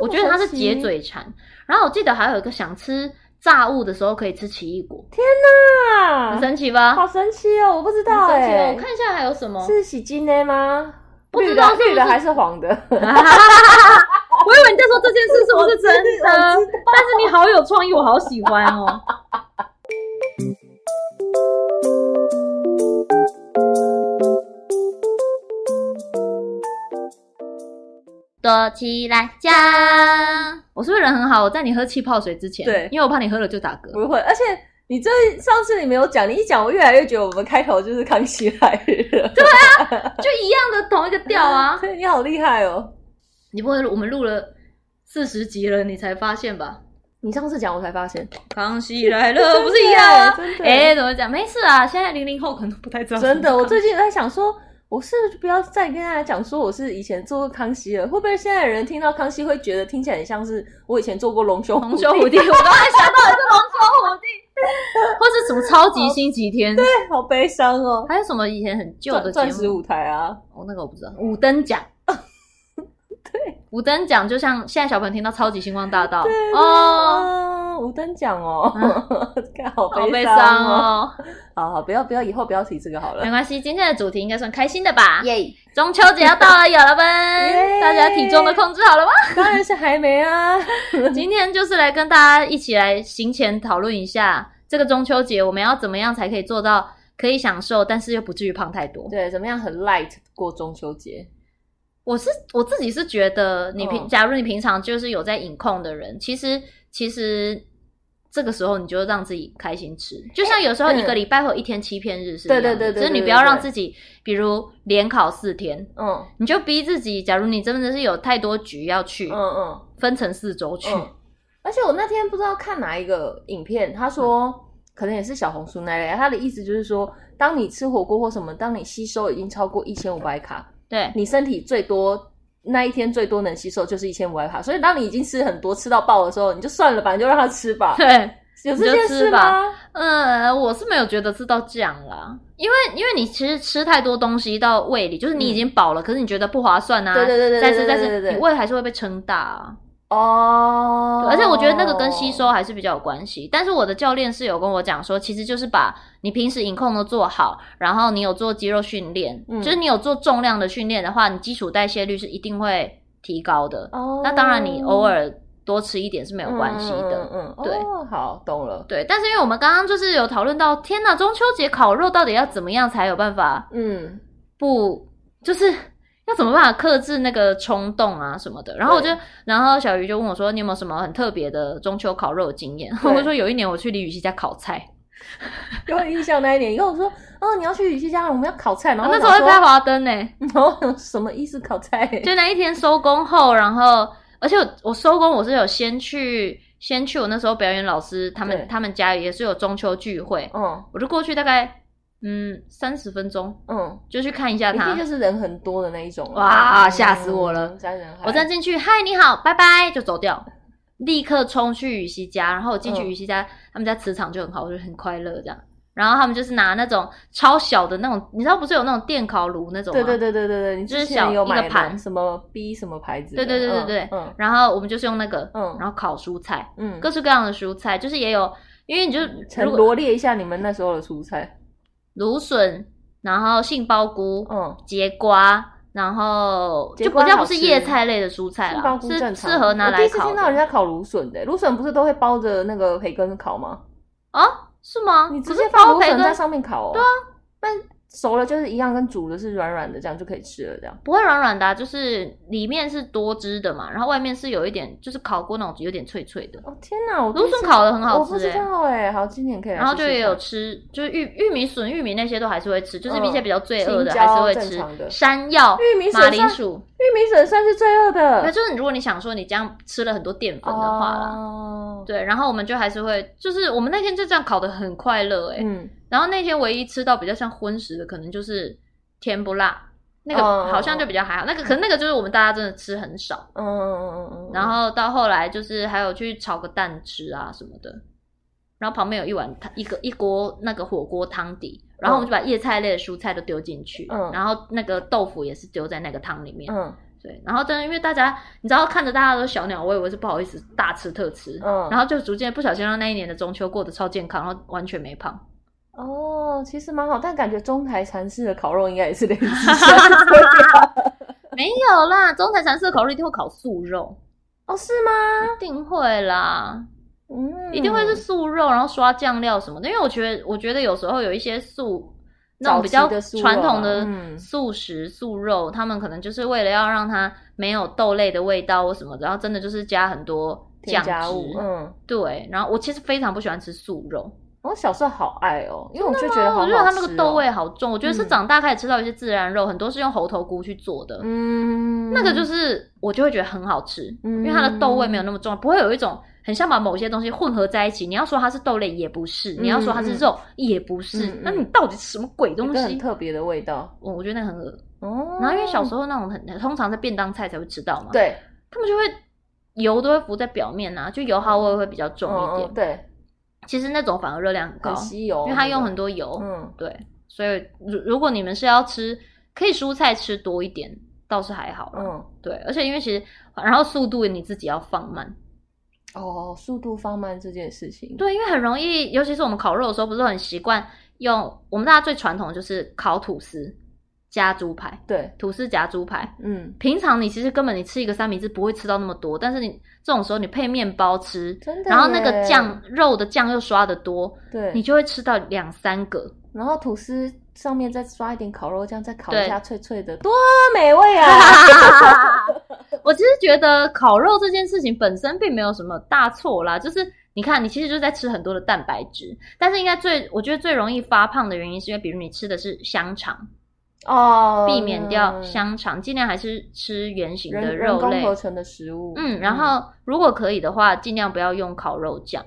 我觉得它是解嘴馋。然后我记得还有一个想吃炸物的时候可以吃奇异果。天哪，很神奇吧？好神奇哦！我不知道哎、欸，我看一下还有什么？是喜金的吗？不知道是绿的还是黄的？我以为你在说这件事是不是真的？但是你好有创意，我好喜欢哦。躲起来讲，我是不是人很好？我在你喝气泡水之前，对，因为我怕你喝了就打嗝。不会，而且你这上次你没有讲，你一讲，我越来越觉得我们开头就是康熙来了。对啊，就一样的同一个调啊。对，你好厉害哦！你不会我们录了四十集了，你才发现吧？你上次讲我才发现，康熙来了不是一样啊？哎、欸，怎么讲？没事啊，现在零零后可能不太知道。真的，我最近在想说。我是不要再跟大家讲说我是以前做过康熙了？会不会现在的人听到康熙会觉得听起来很像是我以前做过龙兄龙兄虎弟？我刚才想到的是龙兄虎弟，或是什么超级星期天？对，好悲伤哦。还有什么以前很旧的？钻石舞台啊？哦，那个我不知道。五等奖。对，五等奖就像现在小朋友听到超级星光大道对哦，五等奖哦，嗯、好悲伤哦。好好，不要不要，以后不要提这个好了。没关系，今天的主题应该算开心的吧？耶！中秋节要到了，有了吗？Yeah. 大家体重都控制好了吗？当然是还没啊。今天就是来跟大家一起来行前讨论一下，这个中秋节我们要怎么样才可以做到可以享受，但是又不至于胖太多？对，怎么样很 light 过中秋节？我是我自己是觉得，你平假如你平常就是有在饮控的人，其实其实这个时候你就让自己开心吃，就像有时候一个礼拜或一天欺骗日是对对对，就是你不要让自己，比如连考四天，嗯，你就逼自己，假如你真的是有太多局要去，嗯嗯，分成四周去。而且我那天不知道看哪一个影片，他说可能也是小红书那类，他的意思就是说，当你吃火锅或什么，当你吸收已经超过一千五百卡。对，你身体最多那一天最多能吸收就是一千五百卡，所以当你已经吃很多吃到爆的时候，你就算了吧，你就让他吃吧。对，有这件事吗？嗯，我是没有觉得是到这样啦，因为因为你其实吃太多东西到胃里，就是你已经饱了，嗯，可是你觉得不划算啊。对对对对，但是但是，你胃还是会被撑大啊。哦、oh，而且我觉得那个跟吸收还是比较有关系。但是我的教练是有跟我讲说，其实就是把你平时饮控都做好，然后你有做肌肉训练，嗯，就是你有做重量的训练的话，你基础代谢率是一定会提高的。哦、oh，那当然你偶尔多吃一点是没有关系的。嗯嗯，对，oh, 好，懂了。对，但是因为我们刚刚就是有讨论到，天呐，中秋节烤肉到底要怎么样才有办法？嗯，不，就是。要怎么办法克制那个冲动啊什么的？然后我就，然后小鱼就问我说：“你有没有什么很特别的中秋烤肉的经验？”我就说：“有一年我去李雨熙家烤菜，有印象那一年。”因为我说：“哦，你要去雨熙家，我们要烤菜。”然后那时候在拍华灯呢。然后什么意思？烤菜？就那一天收工后，然后而且我我收工我是有先去先去我那时候表演老师他们他们家也是有中秋聚会，嗯，我就过去大概。嗯，三十分钟，嗯，就去看一下他，一定就是人很多的那一种，哇，吓死我了！我站进去，嗨，你好，拜拜，就走掉，立刻冲去雨西家，然后我进去雨西家、嗯，他们家磁场就很好，我就很快乐这样。然后他们就是拿那种超小的那种，你知道不是有那种电烤炉那种吗？对对对对对对，你就是小一个盘，什么 B 什么牌子？对对对对对，嗯。然后我们就是用那个，嗯，然后烤蔬菜，嗯，各式各样的蔬菜，就是也有，因为你就罗列一下你们那时候的蔬菜。芦笋，然后杏鲍菇，嗯，节瓜，然后就比较不是叶菜类的蔬菜了，是适合拿来烤。我第一次听到人家烤芦笋的，芦笋不是都会包着那个培根烤吗？啊，是吗？你直接放芦笋在上面烤哦？对啊，但。熟了就是一样，跟煮的是软软的，这样就可以吃了。这样不会软软的，啊，就是里面是多汁的嘛，然后外面是有一点，就是烤过那种有点脆脆的。哦天哪，我芦笋烤的很好吃，欸，我不知道哎，欸，好，今年可以。然后就也有吃，就是玉玉米笋、玉米那些都还是会吃，就是一些比较罪恶的还是会吃。山药、玉米笋、马铃薯、玉米笋算是罪恶的。那就是如果你想说你这样吃了很多淀粉的话啦，哦，对，然后我们就还是会，就是我们那天就这样烤的很快乐哎，欸。嗯。然后那天唯一吃到比较像荤食的，可能就是甜不辣，那个好像就比较还好。Oh. 那个可能那个就是我们大家真的吃很少。嗯嗯嗯嗯。然后到后来就是还有去炒个蛋吃啊什么的。然后旁边有一碗汤，一个一锅那个火锅汤底。然后我们就把叶菜类的蔬菜都丢进去。嗯。然后那个豆腐也是丢在那个汤里面。嗯。对，然后真的因为大家，你知道看着大家都小鸟，我以为是不好意思大吃特吃，嗯，然后就逐渐不小心让那一年的中秋过得超健康，然后完全没胖。哦，其实蛮好，但感觉中台禅寺的烤肉应该也是类似。没有啦，中台禅寺的烤肉一定会烤素肉。哦，是吗？一定会啦，嗯，一定会是素肉，然后刷酱料什么的。因为我觉得，我觉得有时候有一些素。那种比较传统的素食素肉，他们可能就是为了要让它没有豆类的味道或什么的，然后真的就是加很多酱汁。嗯，对。然后我其实非常不喜欢吃素肉，我小时候好爱哦，因为我就觉得好好我觉得它那个豆味好重。我觉得是长大开始吃到一些自然肉，很多是用猴头菇去做的。嗯，那个就是我就会觉得很好吃，因为它的豆味没有那么重，不会有一种。很像把某些东西混合在一起，你要说它是豆类也不是，嗯、你要说它是肉也不是，嗯、那你到底是什么鬼东西？很特别的味道，我我觉得那很恶哦。然后因为小时候那种很通常在便当菜才会吃到嘛，对，他们就会油都会浮在表面啊，就油耗味会比较重一点。嗯、对，其实那种反而热量很高，很吸油，因为它用很多油。嗯，对，所以如如果你们是要吃，可以蔬菜吃多一点，倒是还好。嗯，对，而且因为其实然后速度你自己要放慢。哦，速度放慢这件事情，对，因为很容易，尤其是我们烤肉的时候，不是很习惯用我们大家最传统的就是烤吐司加猪排，对，吐司夹猪排，嗯，平常你其实根本你吃一个三明治不会吃到那么多，但是你这种时候你配面包吃，真的，然后那个酱肉的酱又刷的多，对，你就会吃到两三个，然后吐司上面再刷一点烤肉酱，再烤一下脆脆的，多美味啊！我其实觉得烤肉这件事情本身并没有什么大错啦，就是你看，你其实就是在吃很多的蛋白质，但是应该最我觉得最容易发胖的原因是因为，比如你吃的是香肠哦，避免掉香肠，尽量还是吃圆形的肉类，合成的食物。嗯，然后如果可以的话，尽量不要用烤肉酱。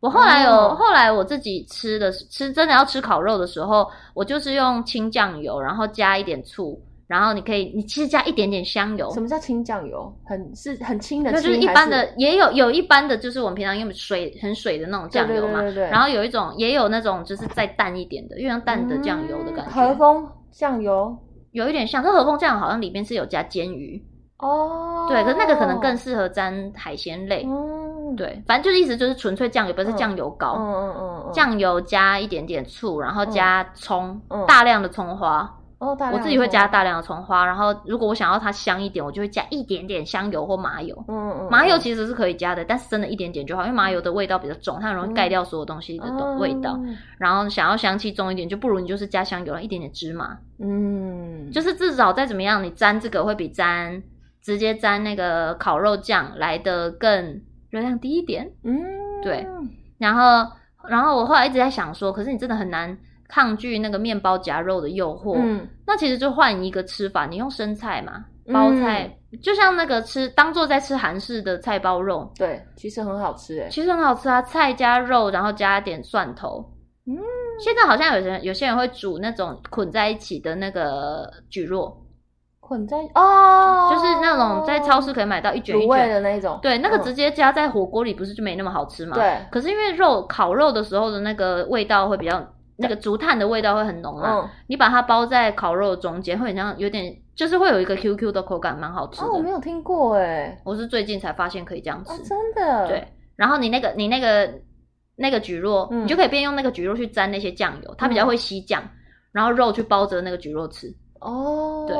我后来有、哦、后来我自己吃的吃真的要吃烤肉的时候，我就是用清酱油，然后加一点醋。然后你可以，你其实加一点点香油。什么叫清酱油？很是很清的清，就是一般的，也有有一般的，就是我们平常用水很水的那种酱油嘛。对对对对对。然后有一种，也有那种就是再淡一点的，又像淡的酱油的感觉。和风酱油有一点像，这和风酱好像里面是有加煎鱼哦。对，可是那个可能更适合沾海鲜类。嗯，对，反正就是意思就是纯粹酱油，不是酱油膏。嗯嗯嗯嗯。酱油加一点点醋，然后加葱，嗯、大量的葱花。哦，我自己会加大量的葱花，然后如果我想要它香一点，我就会加一点点香油或麻油。嗯嗯，麻油其实是可以加的，但是真的一点点就好，因为麻油的味道比较重，它很容易盖掉所有东西的味道。嗯、然后想要香气重一点，就不如你就是加香油，一点点芝麻。嗯，就是至少再怎么样，你沾这个会比沾直接沾那个烤肉酱来的更热量低一点。嗯，对。然后，然后我后来一直在想说，可是你真的很难。抗拒那个面包夹肉的诱惑，嗯，那其实就换一个吃法，你用生菜嘛，包菜，嗯、就像那个吃当做在吃韩式的菜包肉，对，其实很好吃诶，其实很好吃啊，菜加肉，然后加点蒜头，嗯，现在好像有人有些人会煮那种捆在一起的那个蒟蒻，捆在哦，就是那种在超市可以买到一卷一卷的那种，对，那个直接加在火锅里不是就没那么好吃吗？对，可是因为肉烤肉的时候的那个味道会比较。那个竹炭的味道会很浓啊，嗯、你把它包在烤肉中间，会很像有点，就是会有一个 QQ 的口感，蛮好吃的。哦，我没有听过诶，我是最近才发现可以这样吃。哦，真的？对。然后你那个你那个那个蒟蒻，嗯、你就可以边用那个蒟蒻去沾那些酱油，它比较会吸酱，嗯、然后肉去包着那个蒟蒻吃。哦，对，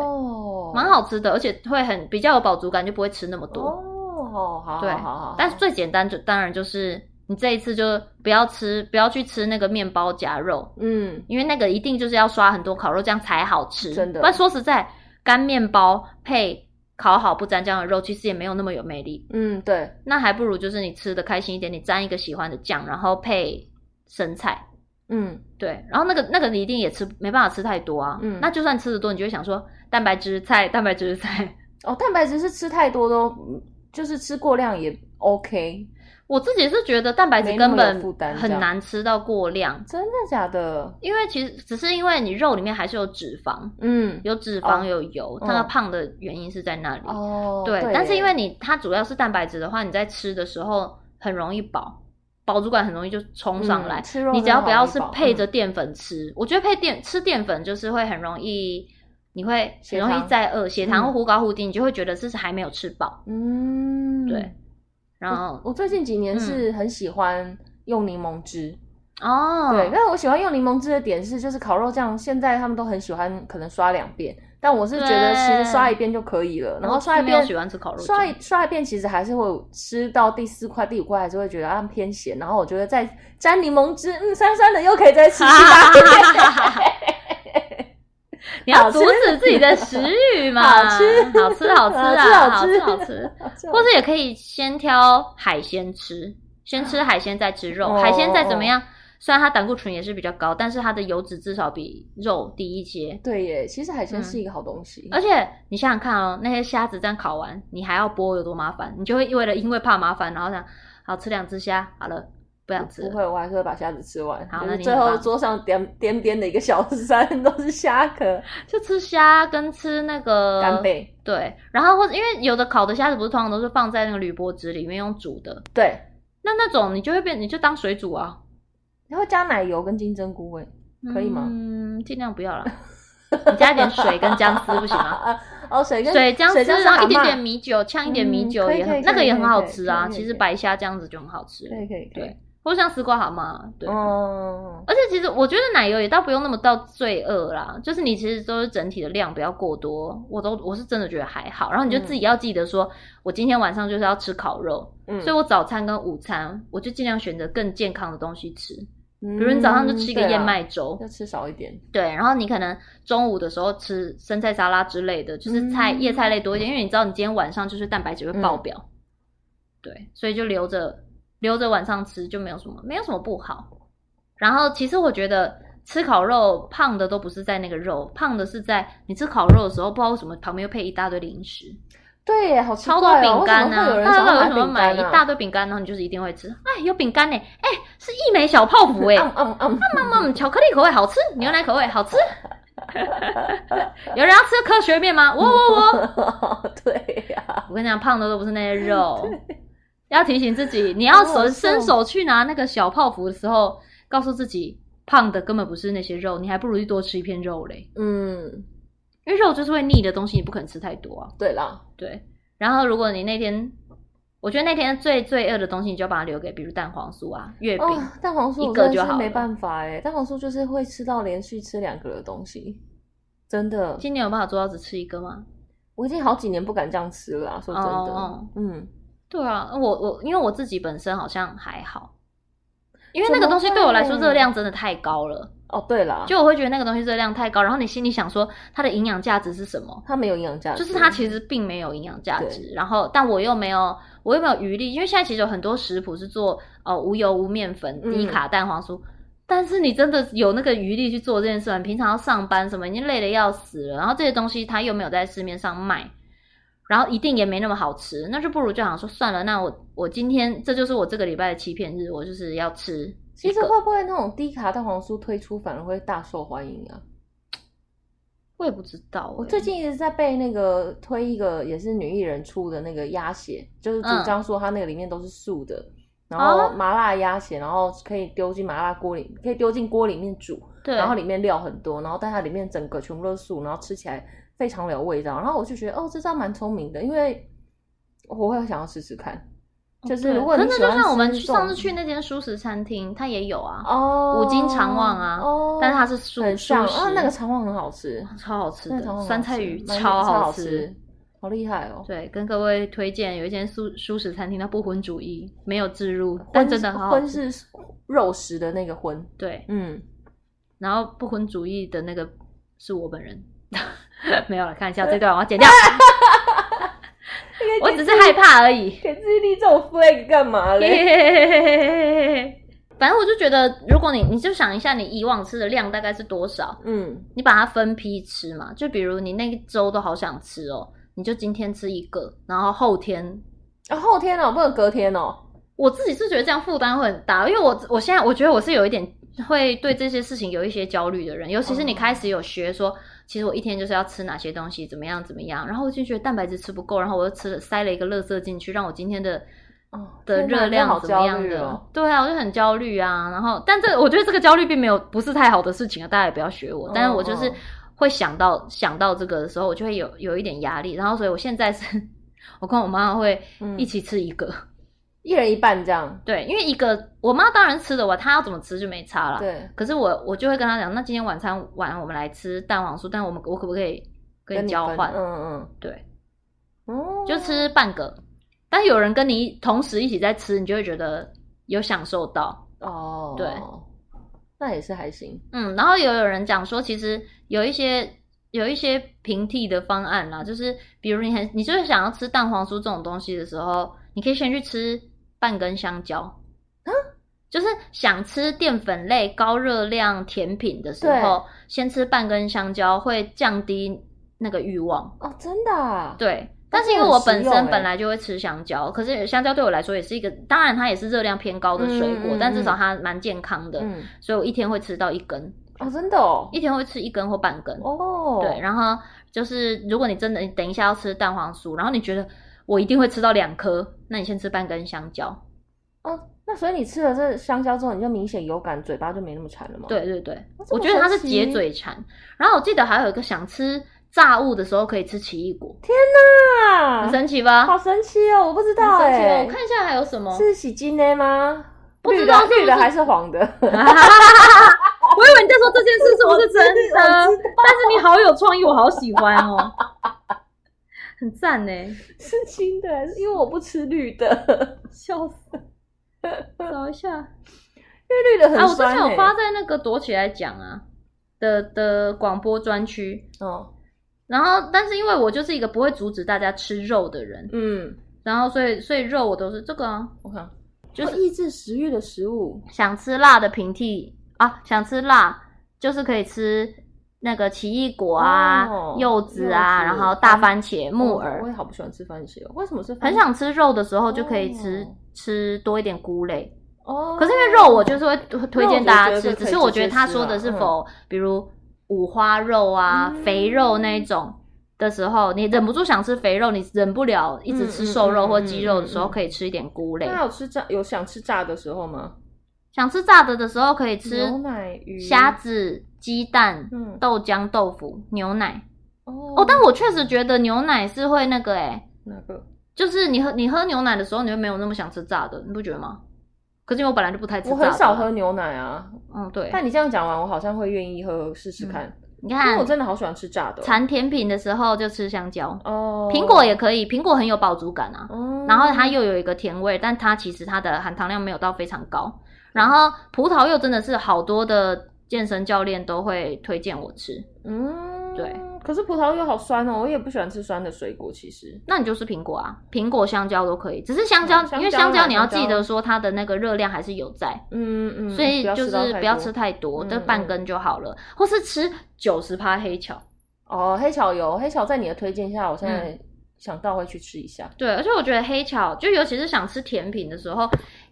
蛮好吃的，而且会很比较有饱足感，就不会吃那么多。哦，好，好，对，好好好。但是最简单就当然就是。你这一次就不要吃，不要去吃那个面包夹肉，嗯，因为那个一定就是要刷很多烤肉酱才好吃，真的。不然说实在，干面包配烤好不沾酱的肉，其实也没有那么有魅力。嗯，对。那还不如就是你吃的开心一点，你沾一个喜欢的酱，然后配生菜。嗯，对。然后那个那个你一定也吃没办法吃太多啊。嗯。那就算吃的多，你就会想说蛋白质菜，蛋白质菜。哦，蛋白质是吃太多都，就是吃过量也 OK。我自己是觉得蛋白质根本很难吃到过量，真的假的？因为其实只是因为你肉里面还是有脂肪，嗯，有脂肪有油，它胖的原因是在那里。哦，对，但是因为你它主要是蛋白质的话，你在吃的时候很容易饱，饱足感很容易就冲上来。你只要不要是配着淀粉吃，我觉得配淀吃淀粉就是会很容易你会很容易再饿，血糖会忽高忽低，你就会觉得这是还没有吃饱。嗯，对。然后我，我最近几年是很喜欢用柠檬汁。哦，对，但是我喜欢用柠檬汁的点是，就是烤肉酱，现在他们都很喜欢，可能刷两遍。但我是觉得其实刷一遍就可以了，然后刷一遍，喜欢吃烤肉，刷一刷一遍其实还是会吃到第四块、第五块，还是会觉得啊偏咸。然后我觉得再沾柠檬汁，嗯，酸酸的又可以再吃七八遍。你要阻止自己的食欲嘛？好吃，好吃，好吃啊，好吃，好吃，或者也可以先挑海鲜吃，先吃海鲜再吃肉，海鲜再怎么样。虽然它胆固醇也是比较高，但是它的油脂至少比肉低一些。对耶，其实海鲜是一个好东西。嗯、而且你想想看哦，那些虾子这样烤完，你还要剥，有多麻烦？你就会为了因为怕麻烦，然后想好吃两只虾，好了，不想吃。不会，我还是会把虾子吃完。好，那你最后桌上点点点的一个小山都是虾壳，就吃虾跟吃那个干贝。对，然后或者因为有的烤的虾子不是通常都是放在那个铝箔纸里面用煮的。对，那那种你就会变，你就当水煮啊。然后加奶油跟金针菇，哎，可以吗？嗯，尽量不要了。你加一点水跟姜丝不行吗？哦，水跟水姜丝，然后一点点米酒，呛一点米酒也很，那个也很好吃啊。其实白虾这样子就很好吃。可以可以可以。对，或者像丝瓜蛤蟆，对。哦。而且其实我觉得奶油也倒不用那么到罪恶啦，就是你其实都是整体的量不要过多，我都我是真的觉得还好。然后你就自己要记得说，我今天晚上就是要吃烤肉，嗯，所以我早餐跟午餐我就尽量选择更健康的东西吃。比如你早上就吃一个燕麦粥，要吃少一点。对，然后你可能中午的时候吃生菜沙拉之类的，就是菜叶菜类多一点，因为你知道你今天晚上就是蛋白质会爆表。对，所以就留着留着晚上吃就没有什么没有什么不好。然后其实我觉得吃烤肉胖的都不是在那个肉，胖的是在你吃烤肉的时候，不知道为什么旁边又配一大堆零食。对耶，好奇怪哦，超多饼干呢，大家都为什么买一大堆饼干，呢？然后你就是一定会吃。哎，有饼干呢，哎，是一枚小泡芙哎，嗯嗯嗯嗯，巧克力口味好吃，牛奶口味好吃。有人要吃科学面吗？我我我。对呀，我跟你讲，胖的都不是那些肉。要提醒自己，你要手伸手去拿那个小泡芙的时候，告诉自己，胖的根本不是那些肉，你还不如去多吃一片肉嘞。嗯。因为肉就是会腻的东西，你不可能吃太多啊。对啦，对。然后如果你那天，我觉得那天最最饿的东西，你就把它留给，比如蛋黄酥啊、月饼、哦。蛋黄酥一个就好，没办法哎，蛋黄酥就是会吃到连续吃两个的东西，真的。今年有办法做到只吃一个吗？我已经好几年不敢这样吃了啦，说真的。哦、嗯，对啊，我我因为我自己本身好像还好，因为那个东西对我来说热量真的太高了。哦，对了，就我会觉得那个东西热量太高，然后你心里想说它的营养价值是什么？它没有营养价值，就是它其实并没有营养价值。然后，但我又没有，我又没有余力，因为现在其实有很多食谱是做呃无油无面粉、低卡蛋黄酥，嗯、但是你真的有那个余力去做这件事吗？你平常要上班什么，已经累得要死了，然后这些东西它又没有在市面上卖，然后一定也没那么好吃，那就不如就想说算了，那我我今天这就是我这个礼拜的欺骗日，我就是要吃。其实会不会那种低卡蛋黄酥推出反而会大受欢迎啊？我也不知道、欸。我最近一直在被那个推一个也是女艺人出的那个鸭血，就是主张说它那个里面都是素的，嗯、然后麻辣鸭血，然后可以丢进麻辣锅里，可以丢进锅里面煮，对，然后里面料很多，然后但它里面整个全部都是素，然后吃起来非常有味道。然后我就觉得哦，这招蛮聪明的，因为我会想要试试看。就是如果你，真的就像我们上次去那间蔬食餐厅，它也有啊，哦，五金肠旺啊，哦，但是它是素素食，啊，那个肠旺很好吃，超好吃的，酸菜鱼超好吃，好厉害哦。对，跟各位推荐有一间素蔬食餐厅，它不荤主义，没有置入，但真的。荤是肉食的那个荤，对，嗯，然后不荤主义的那个是我本人，没有了，看一下这段我要剪掉。我只是害怕而已，给自己立这种 flag 干嘛嘞？反正我就觉得，如果你你就想一下，你以往吃的量大概是多少？嗯，你把它分批吃嘛。就比如你那一周都好想吃哦，你就今天吃一个，然后后天啊，后天哦，不能隔天哦。我自己是觉得这样负担会很大，因为我我现在我觉得我是有一点会对这些事情有一些焦虑的人，尤其是你开始有学说。其实我一天就是要吃哪些东西，怎么样怎么样，然后我就觉得蛋白质吃不够，然后我又吃了塞了一个垃圾进去，让我今天的哦的热量怎么样的？哦、对啊，我就很焦虑啊。然后，但这我觉得这个焦虑并没有不是太好的事情啊，大家也不要学我。但是我就是会想到想到这个的时候，我就会有有一点压力。然后，所以我现在是，我跟我妈妈会一起吃一个，嗯、一人一半这样。对，因为一个我妈当然吃的话，她要怎么吃就没差了。对。可是我我就会跟她讲，那今天晚餐晚我们来吃蛋黄酥，但我们我可不可以跟你交换？嗯嗯。对。哦。就吃半个，但有人跟你同时一起在吃，你就会觉得有享受到。哦。对。那也是还行，嗯，然后也有人讲说，其实有一些有一些平替的方案啦，就是比如你很你就是想要吃蛋黄酥这种东西的时候，你可以先去吃半根香蕉，啊，就是想吃淀粉类高热量甜品的时候，先吃半根香蕉会降低那个欲望哦，真的啊，对。但是因为我本身本来就会吃香蕉，可是香蕉对我来说也是一个，当然它也是热量偏高的水果，嗯嗯嗯、但至少它蛮健康的，嗯、所以我一天会吃到一根哦，真的哦，一天会吃一根或半根哦，对，然后就是如果你真的你等一下要吃蛋黄酥，然后你觉得我一定会吃到两颗，那你先吃半根香蕉哦，那所以你吃了这香蕉之后，你就明显有感，嘴巴就没那么馋了吗？对对对，我觉得它是解嘴馋，然后我记得还有一个想吃。炸物的时候可以吃奇异果，天哪，很神奇吧？好神奇哦！我不知道哎、欸，我看一下还有什么？是喜金呢吗？不知道绿的还是黄的？我以为你在说这件事是不是真的？但是你好有创意，我好喜欢哦，很赞呢。是青的还是？因为我不吃绿的，笑死！找一下，因为绿的很酸、欸。啊，我之前有发在那个躲起来讲啊的的广播专区哦。然后，但是因为我就是一个不会阻止大家吃肉的人，嗯，然后所以所以肉我都是这个啊，我看就是抑制食欲的食物，想吃辣的平替啊，想吃辣就是可以吃那个奇异果啊、哦、柚子啊，子然后大番茄、木耳。我也好不喜欢吃番茄哦，为什么是番茄？很想吃肉的时候就可以吃、哦、吃多一点菇类哦。可是因为肉我就是会推荐大家吃，只是我觉得他说的是否、嗯、比如。五花肉啊，嗯、肥肉那一种的时候，你忍不住想吃肥肉，你忍不了一直吃瘦肉或鸡肉的时候，可以吃一点菇类。那有吃炸有想吃炸的时候吗？想吃炸的的时候可以吃牛奶、鱼、虾子、鸡蛋、嗯、豆浆、豆腐、牛奶。哦，哦，但我确实觉得牛奶是会那个诶、欸、哪个？就是你喝你喝牛奶的时候，你会没有那么想吃炸的，你不觉得吗？可是因为我本来就不太吃，我很少喝牛奶啊。嗯，对。但你这样讲完，我好像会愿意喝试试看。你看，因为我真的好喜欢吃炸的。馋甜品的时候就吃香蕉哦，苹果也可以，苹果很有饱足感啊。哦。然后它又有一个甜味，但它其实它的含糖量没有到非常高。然后葡萄柚真的是好多的健身教练都会推荐我吃。嗯，对。可是葡萄又好酸哦，我也不喜欢吃酸的水果。其实，那你就是苹果啊，苹果、香蕉都可以。只是香蕉，嗯、因为香蕉你要记得说它的那个热量还是有在。嗯嗯。所以就是不要吃太多，这半根就好了。或是吃九十趴黑巧。哦，黑巧有黑巧，在你的推荐下，我现在想到会去吃一下。嗯、对，而且我觉得黑巧，就尤其是想吃甜品的时候。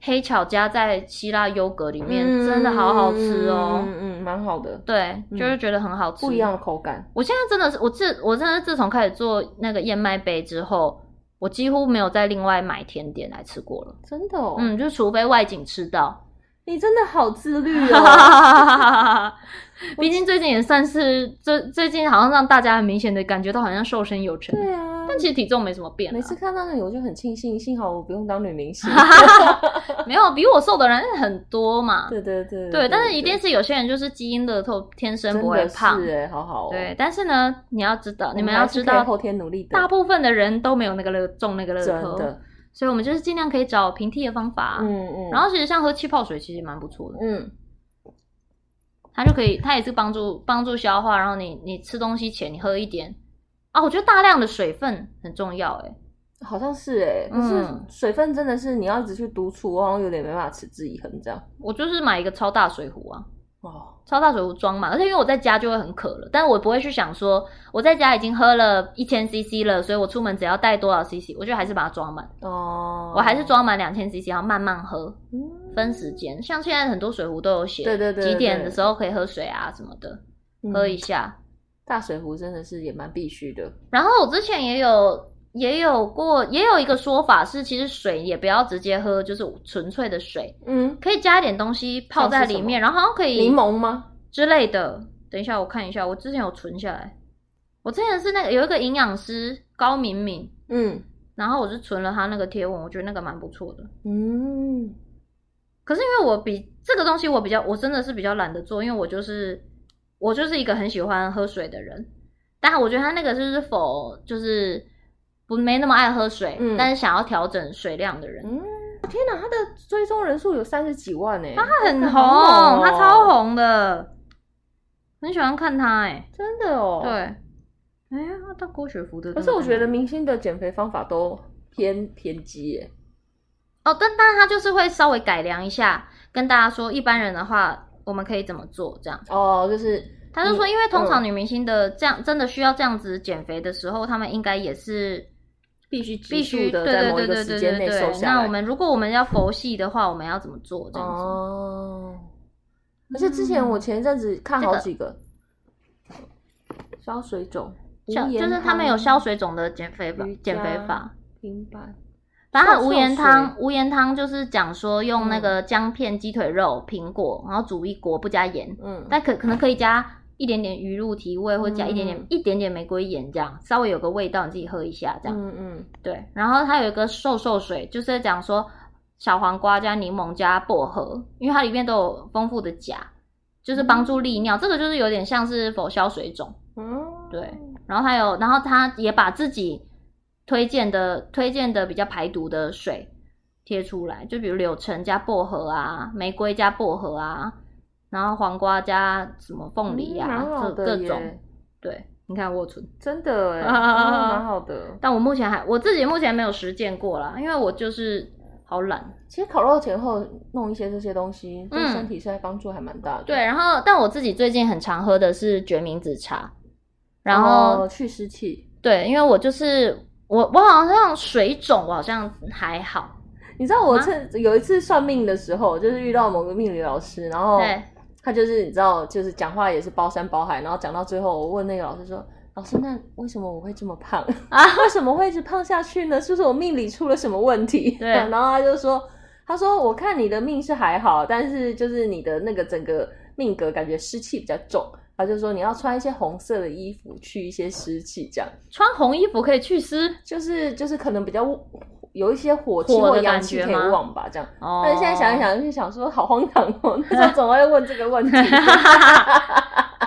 黑巧加在希腊优格里面，嗯、真的好好吃哦。嗯嗯，蛮、嗯、好的。对，就是觉得很好吃，不一样的口感。我现在真的是，我自我真的自从开始做那个燕麦杯之后，我几乎没有再另外买甜点来吃过了。真的哦。嗯，就除非外景吃到。你真的好自律哦。毕竟最近也算是最最近好像让大家很明显的感觉到好像瘦身有成。对啊，但其实体重没什么变。每次看到那里我就很庆幸，幸好我不用当女明星。没有比我瘦的人很多嘛。对对对。对，但是一定是有些人就是基因乐透，天生不会胖。是哎，好好。对，但是呢，你要知道，你们要知道，后天努力的，大部分的人都没有那个乐中那个乐透。所以我们就是尽量可以找平替的方法。嗯嗯。然后其实像喝气泡水，其实蛮不错的。嗯。它就可以，它也是帮助帮助消化。然后你你吃东西前你喝一点啊，我觉得大量的水分很重要。哎，好像是哎，可是水分真的是你要一直去督促，我好像有点没办法持之以恒这样。我就是买一个超大水壶啊。哦，超大水壶装嘛，而且因为我在家就会很渴了，但是我不会去想说我在家已经喝了一千 CC 了，所以我出门只要带多少 CC，我就还是把它装满。哦，我还是装满两千 CC，然后慢慢喝，分时间。像现在很多水壶都有写，对对对，几点的时候可以喝水啊什么的，喝一下。大水壶真的是也蛮必须的。然后我之前也有。也有过，也有一个说法是，其实水也不要直接喝，就是纯粹的水，嗯，可以加一点东西泡在里面，然后好像可以柠檬吗之类的，等一下我看一下，我之前有存下来。我之前是那个有一个营养师高敏敏，嗯，然后我就存了他那个贴文，我觉得那个蛮不错的，嗯。可是因为我比这个东西我比较，我真的是比较懒得做，因为我就是我就是一个很喜欢喝水的人。但我觉得他那个就是否就是不没那么爱喝水，嗯、但是想要调整水量的人。嗯，天哪，他的追踪人数有三十几万呢，他很红，哦、他超红的，很喜欢看他哎，真的哦。对，哎呀，他郭雪芙的。可是我觉得明星的减肥方法都偏偏激耶。哦，但但他就是会稍微改良一下，跟大家说一般人的话我们可以怎么做这样。哦，就是。他就说，因为通常女明星的这样真的需要这样子减肥的时候，他们应该也是必须必须的在某一个时间内瘦下来。那我们如果我们要佛系的话，我们要怎么做？这样子。哦。而且之前我前一阵子看好几个消水肿，就是他们有消水肿的减肥法，减肥法。明白。反正无盐汤，无盐汤就是讲说用那个姜片、鸡腿肉、苹果，然后煮一锅，不加盐。嗯。但可可能可以加。一点点鱼露提味，或加一点点、嗯、一点点玫瑰盐，这样稍微有个味道，你自己喝一下，这样。嗯嗯。对，然后它有一个瘦瘦水，就是在讲说小黄瓜加柠檬加薄荷，因为它里面都有丰富的钾，就是帮助利尿。嗯、这个就是有点像是否消水肿。嗯。对，然后还有，然后它也把自己推荐的推荐的比较排毒的水贴出来，就比如柳橙加薄荷啊，玫瑰加薄荷啊。然后黄瓜加什么凤梨啊，这、嗯、各种，对，你看我存真的哎，蛮好的。但我目前还我自己目前没有实践过啦，因为我就是好懒。其实烤肉前后弄一些这些东西，对身体现在帮助还蛮大的、嗯。对，然后但我自己最近很常喝的是决明子茶，然后、哦、去湿气。对，因为我就是我我好像水肿，我好像还好。你知道我趁有一次算命的时候，就是遇到某个命理老师，然后。他就是你知道，就是讲话也是包山包海，然后讲到最后，我问那个老师说：“老师，那为什么我会这么胖啊？为什么会一直胖下去呢？是不是我命里出了什么问题？”对，然后他就说：“他说我看你的命是还好，但是就是你的那个整个命格感觉湿气比较重。”他就说你要穿一些红色的衣服，去一些湿气，这样穿红衣服可以去湿，就是就是可能比较。有一些火气或阳气可以旺吧，这样。哦。但是现在想一想，就想说好荒唐哦，那时候 总会问这个问题。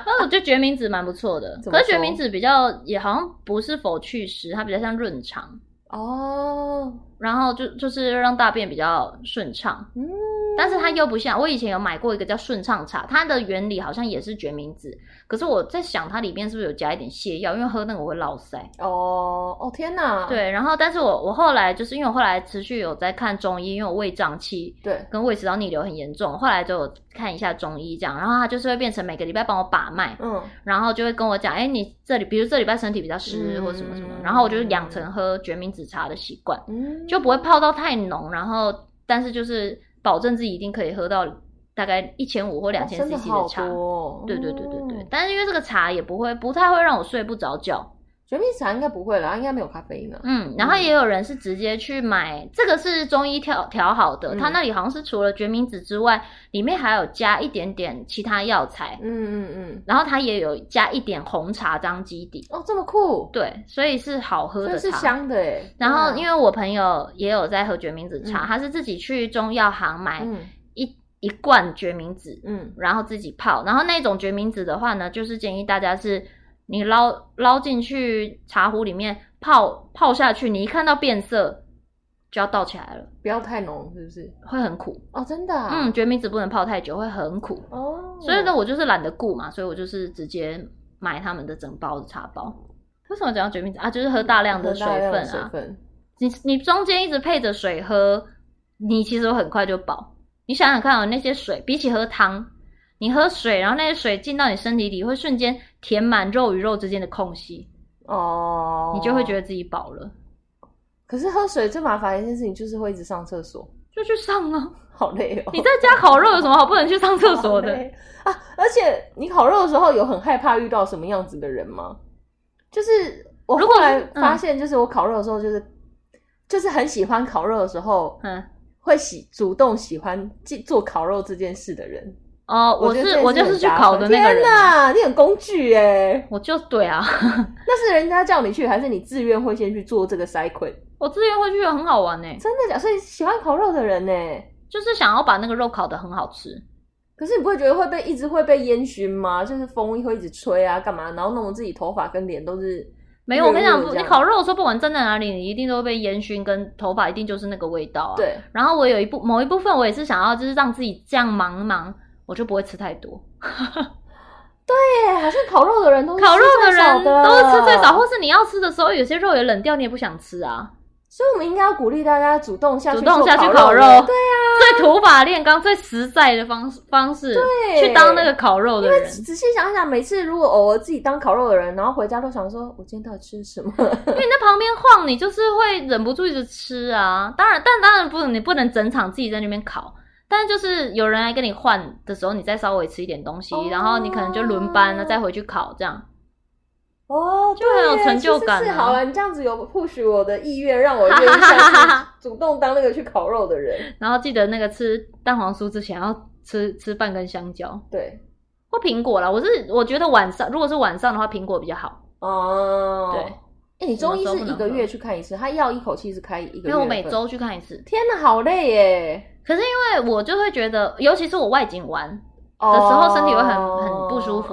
那我觉得决明子蛮不错的，可是决明子比较也好像不是否去湿，它比较像润肠。哦。然后就就是让大便比较顺畅。嗯。但是它又不像我以前有买过一个叫顺畅茶，它的原理好像也是决明子，可是我在想它里面是不是有加一点泻药，因为喝那个我会落腮。哦哦天哪！对，然后但是我我后来就是因为我后来持续有在看中医，因为我胃胀气，对，跟胃食道逆流很严重，后来就有看一下中医这样，然后他就是会变成每个礼拜帮我把脉，嗯，然后就会跟我讲，哎，你这里比如这礼拜身体比较湿、嗯、或什么什么，然后我就养成喝决明子茶的习惯，嗯，就不会泡到太浓，然后但是就是。保证自己一定可以喝到大概一千五或两千 CC 的茶，哦、对对对对对。嗯、但是因为这个茶也不会，不太会让我睡不着觉。决明子茶应该不会啦，应该没有咖啡因的。嗯，然后也有人是直接去买，嗯、这个是中医调调好的，他、嗯、那里好像是除了决明子之外，里面还有加一点点其他药材。嗯嗯嗯。然后它也有加一点红茶当基底。哦，这么酷。对，所以是好喝的茶，是香的诶。然后因为我朋友也有在喝决明子茶，嗯、他是自己去中药行买一、嗯、一罐决明子，嗯，然后自己泡。然后那种决明子的话呢，就是建议大家是。你捞捞进去茶壶里面泡泡下去，你一看到变色就要倒起来了，不要太浓，是不是？会很苦哦，真的啊。嗯，决明子不能泡太久，会很苦哦。所以呢，我就是懒得顾嘛，所以我就是直接买他们的整包的茶包。为什么讲到决明子啊？就是喝大量的水分啊。水分。你你中间一直配着水喝，你其实很快就饱。你想想看哦，那些水比起喝汤。你喝水，然后那些水进到你身体里，会瞬间填满肉与肉之间的空隙，哦，你就会觉得自己饱了。可是喝水最麻烦的一件事情就是会一直上厕所，就去上啊，好累哦。你在家烤肉有什么好不能去上厕所的啊？而且你烤肉的时候有很害怕遇到什么样子的人吗？就是我后来发现，就是我烤肉的时候，就是、嗯、就是很喜欢烤肉的时候，嗯，会喜主动喜欢做烤肉这件事的人。哦，我是我就是去考的那个人。天哪，你很工具哎！我就对啊，那是人家叫你去，还是你自愿会先去做这个 cycle？我自愿会去，很好玩呢。真的假？所以喜欢烤肉的人呢，就是想要把那个肉烤得很好吃。可是你不会觉得会被一直会被烟熏吗？就是风会一直吹啊，干嘛？然后弄得自己头发跟脸都是。没有，我跟你讲，你烤肉的时候，不管站在哪里，你一定都会被烟熏，跟头发一定就是那个味道啊。对。然后我有一部某一部分，我也是想要，就是让自己这样忙忙，我就不会吃太多。对，好像烤肉的人都是烤肉的人都是吃最少，或是你要吃的时候，有些肉也冷掉，你也不想吃啊。所以，我们应该要鼓励大家主动下去主动下去烤肉。对啊，最土法炼钢、最实在的方式方式，对，去当那个烤肉的人。仔细想想，每次如果偶尔自己当烤肉的人，然后回家都想说，我今天到底吃什么？因为你在旁边晃，你就是会忍不住一直吃啊。当然，但当然不，你不能整场自己在那边烤。但是就是有人来跟你换的时候，你再稍微吃一点东西，哦、然后你可能就轮班了，再回去烤这样。哦，就很有成就感、啊。是好了，你这样子有 push 我的意愿，让我愿意下去主动当那个去烤肉的人。然后记得那个吃蛋黄酥之前要吃 吃半根香蕉，对，或苹果啦。我是我觉得晚上如果是晚上的话，苹果比较好。哦，对。哎、欸，你中医是一个月去看一次，他药一口气是开一个月？因为我每周去看一次。天哪，好累耶！可是因为我就会觉得，尤其是我外景完。的时候身体会很很不舒服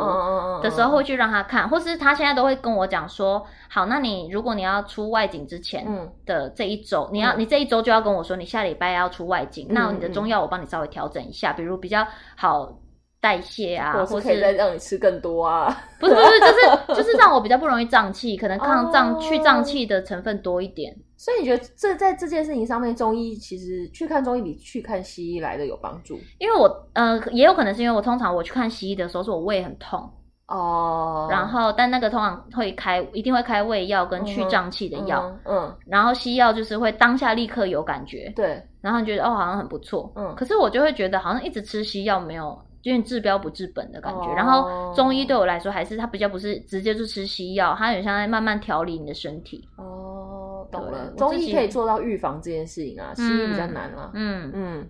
的时候会去让他看，或是他现在都会跟我讲说，好，那你如果你要出外景之前的这一周，你要你这一周就要跟我说你下礼拜要出外景，那你的中药我帮你稍微调整一下，比如比较好代谢啊，或是可以再让你吃更多啊，不是不是，就是 就是让我比较不容易胀气，可能抗胀去胀气的成分多一点。所以你觉得这在这件事情上面，中医其实去看中医比去看西医来的有帮助？因为我呃，也有可能是因为我通常我去看西医的时候，是我胃很痛。哦，然后但那个通常会开，一定会开胃药跟去胀气的药，嗯，嗯，然后西药就是会当下立刻有感觉，对，然后你觉得哦好像很不错，嗯，可是我就会觉得好像一直吃西药没有。有点治标不治本的感觉，哦、然后中医对我来说还是它比较不是直接就吃西药，它有点像在慢慢调理你的身体。哦，懂了，中医可以做到预防这件事情啊，西医比较难啊。嗯嗯，嗯，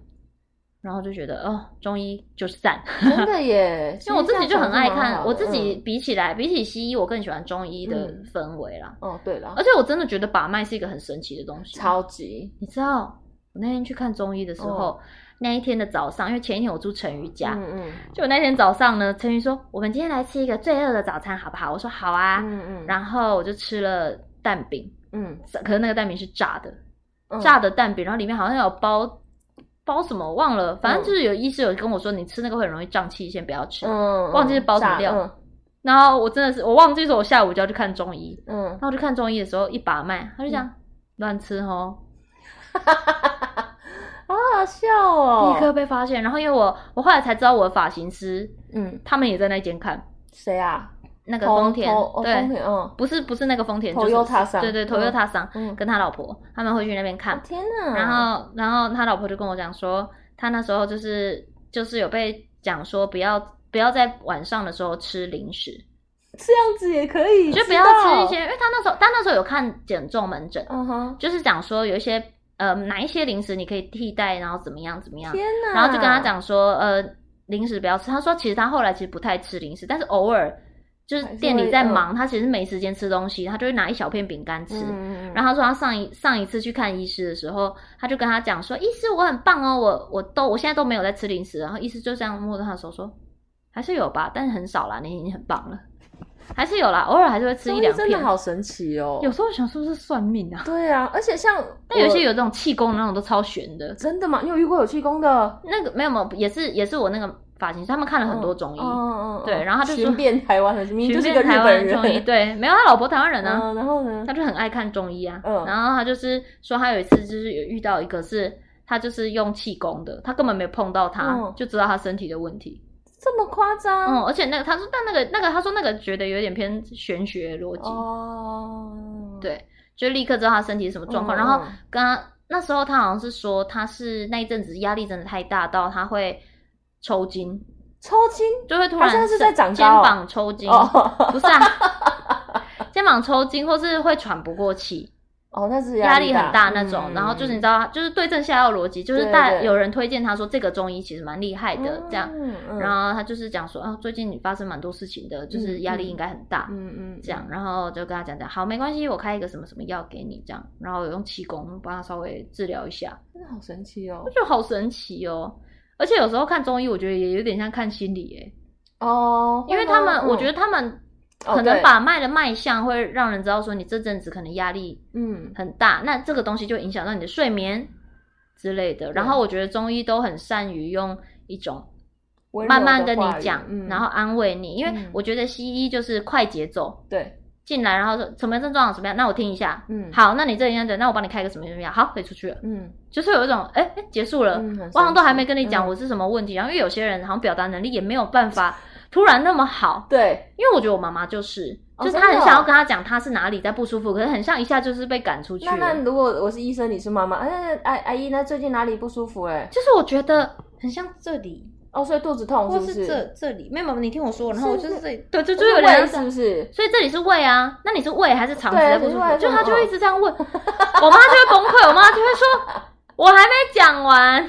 然后就觉得哦，中医就是赞，真的耶！因为我自己就很爱看，我自己比起来，嗯、比起西医，我更喜欢中医的氛围啦。哦，对了，而且我真的觉得把脉是一个很神奇的东西，超级。你知道，我那天去看中医的时候。哦那一天的早上，因为前一天我住陈瑜家，嗯嗯，就那天早上呢，陈瑜说：“我们今天来吃一个罪恶的早餐，好不好？”我说：“好啊。”嗯嗯，然后我就吃了蛋饼，嗯，可是那个蛋饼是炸的，嗯、炸的蛋饼，然后里面好像有包包什么，忘了，反正就是有医师有跟我说，你吃那个会很容易胀气，先不要吃，嗯，忘记是包什么料。嗯、然后我真的是我忘记说，我下午就要去看中医，嗯，然后我去看中医的时候一把脉，他就讲、嗯、乱吃哦。好好笑哦！立刻被发现，然后因为我我后来才知道我的发型师，嗯，他们也在那间看。谁啊？那个丰田，对，丰田，嗯，不是不是那个丰田，就是对对，Toyota 桑，嗯，跟他老婆他们会去那边看。天哪！然后然后他老婆就跟我讲说，他那时候就是就是有被讲说不要不要在晚上的时候吃零食，这样子也可以，就不要吃一些，因为他那时候他那时候有看减重门诊，嗯哼，就是讲说有一些。呃，哪一些零食你可以替代，然后怎么样怎么样？天哪！然后就跟他讲说，呃，零食不要吃。他说，其实他后来其实不太吃零食，但是偶尔就是店里在忙，他其实没时间吃东西，他就会拿一小片饼干吃。嗯、然后他说他上一上一次去看医师的时候，他就跟他讲说，医师我很棒哦，我我都我现在都没有在吃零食。然后医师就这样摸着他的手说，还是有吧，但是很少啦，你已经很棒了。还是有啦，偶尔还是会吃一两片。真的好神奇哦！有时候想是不是算命啊。对啊，而且像但有些有这种气功的那种都超玄的。真的吗？你有遇过有气功的？那个没有没有，也是也是我那个发型师，他们看了很多中医。嗯嗯嗯。对，然后他就说寻遍台湾的，寻遍台湾中医。对，没有他老婆台湾人啊。嗯，然后呢？他就很爱看中医啊。嗯。然后他就是说，他有一次就是有遇到一个是，他就是用气功的，他根本没有碰到他，就知道他身体的问题。这么夸张？嗯，而且那个他说，但那个那个他说那个觉得有点偏玄学逻辑。哦，对，就立刻知道他身体是什么状况，嗯、然后跟他那时候他好像是说他是那一阵子压力真的太大到他会抽筋，抽筋？就会突然是在长肩膀抽筋，哦、不是啊，肩膀抽筋或是会喘不过气。哦，那是压力很大那种。然后就是你知道，就是对症下药逻辑，就是大有人推荐他说这个中医其实蛮厉害的，这样。然后他就是讲说啊，最近你发生蛮多事情的，就是压力应该很大，嗯嗯，这样。然后就跟他讲讲，好，没关系，我开一个什么什么药给你，这样。然后用气功帮他稍微治疗一下，真的好神奇哦，我觉得好神奇哦。而且有时候看中医，我觉得也有点像看心理哎。哦，因为他们，我觉得他们。可能把脉的脉象会让人知道说你这阵子可能压力嗯。很大，嗯、那这个东西就影响到你的睡眠之类的。然后我觉得中医都很善于用一种慢慢跟你讲，嗯、然后安慰你。因为我觉得西医就是快节奏，对，进来然后说什么症状怎么样，那我听一下，嗯，好，那你这样？子，那我帮你开个什么什么药，好，可以出去了，嗯，就是有一种哎哎结束了，嗯、我好像都还没跟你讲我是什么问题，嗯、然后因为有些人好像表达能力也没有办法。突然那么好，对，因为我觉得我妈妈就是，就是她很想要跟她讲她是哪里在不舒服，可是很像一下就是被赶出去。那那如果我是医生，你是妈妈，哎，阿阿姨，那最近哪里不舒服？哎，就是我觉得很像这里哦，所以肚子痛是不是？或是这这里，没有妈妈，你听我说，然后我就是这里，对，就就有点是不是？所以这里是胃啊，那你是胃还是肠子在不舒服？就她就会一直这样问，我妈就会崩溃，我妈就会说，我还没讲完。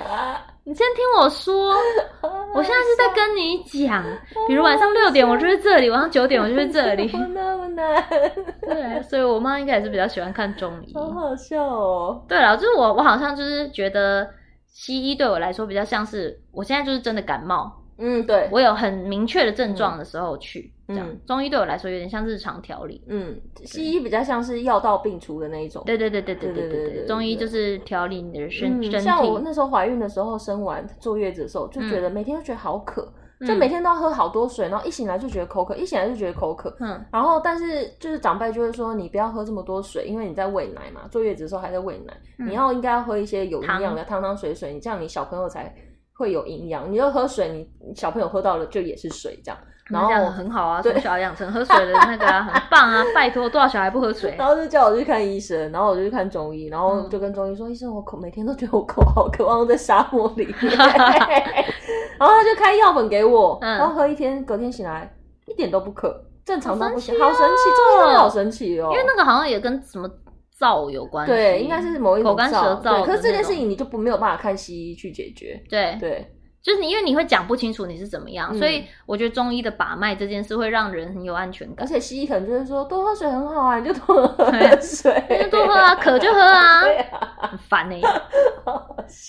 你先听我说，我现在是在跟你讲，比如晚上六点我就是这里，晚上九点我就是这里。那么难，对，所以我妈应该也是比较喜欢看中医。好好笑哦。对了，就是我，我好像就是觉得西医对我来说比较像是，我现在就是真的感冒。嗯，对，我有很明确的症状的时候去，这样中医对我来说有点像日常调理，嗯，西医比较像是药到病除的那一种，对对对对对对对对，中医就是调理你的身身体。像我那时候怀孕的时候，生完坐月子的时候，就觉得每天都觉得好渴，就每天都要喝好多水，然后一醒来就觉得口渴，一醒来就觉得口渴，嗯，然后但是就是长辈就会说，你不要喝这么多水，因为你在喂奶嘛，坐月子的时候还在喂奶，你要应该要喝一些有营养的汤汤水水，你这样你小朋友才。会有营养，你要喝水，你小朋友喝到了就也是水这样，然后这样很好啊，从小养成喝水的那个啊，很棒啊，拜托，多少小孩不喝水？然后就叫我去看医生，然后我就去看中医，然后就跟中医说，医生，我口每天都觉得我口好渴望在沙漠里面，然后他就开药粉给我，然后喝一天，隔天醒来一点都不渴，正常到不行，好神奇，中医好神奇哦，因为那个好像也跟什么。燥有关系，对，应该是某一种口干舌燥。可是这件事情你就不没有办法看西医去解决。对对，就是你因为你会讲不清楚你是怎么样，所以我觉得中医的把脉这件事会让人很有安全感。而且西医可能就是说多喝水很好啊，你就多喝水，那就多喝啊，渴就喝啊，很烦呢。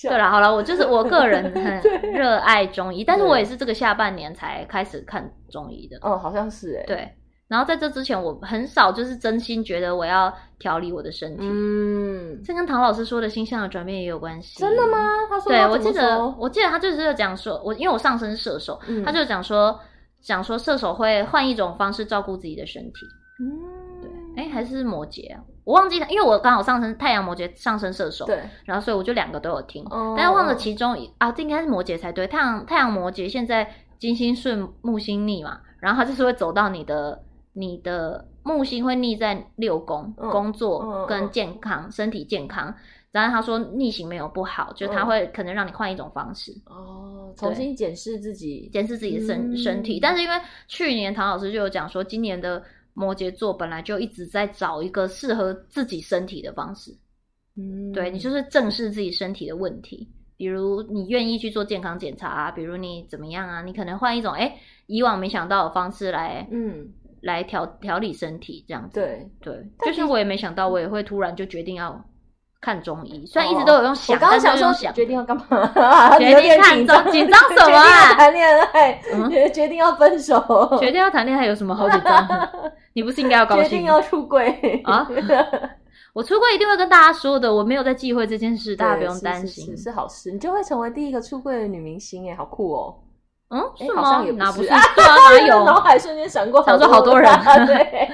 对了，好了，我就是我个人很热爱中医，但是我也是这个下半年才开始看中医的。哦，好像是哎。对。然后在这之前，我很少就是真心觉得我要调理我的身体。嗯，这跟唐老师说的星象的转变也有关系。真的吗？他说，对，我记得，我记得他就是讲说，我因为我上升射手，嗯、他就讲说，讲说射手会换一种方式照顾自己的身体。嗯，对，哎，还是摩羯啊，我忘记他，因为我刚好上升太阳摩羯，上升射手，对，然后所以我就两个都有听，哦、但是忘了其中一啊，这应该是摩羯才对。太阳太阳摩羯现在金星顺木星逆嘛，然后他就是会走到你的。你的木星会逆在六宫，嗯、工作跟健康，嗯、身体健康。然后他说逆行没有不好，嗯、就他会可能让你换一种方式哦，重新检视自己，检视自己的身、嗯、身体。但是因为去年唐老师就有讲说，今年的摩羯座本来就一直在找一个适合自己身体的方式。嗯，对，你就是正视自己身体的问题，比如你愿意去做健康检查啊，比如你怎么样啊，你可能换一种哎、欸、以往没想到的方式来，嗯。来调调理身体这样子，对对，就是我也没想到，我也会突然就决定要看中医。虽然一直都有用想，刚刚想说想决定要干嘛？决定看中，紧 张什么啊？谈恋爱，决定要分手，决定要谈恋爱有什么好紧张？你不是应该要高兴？决定要出柜啊！我出柜一定会跟大家说的，我没有在忌讳这件事，大家不用担心，是好事。你就会成为第一个出柜的女明星，哎，好酷哦！嗯，是吗？好像也不是，对啊，哪有？脑海瞬间闪过，想说好多人，对，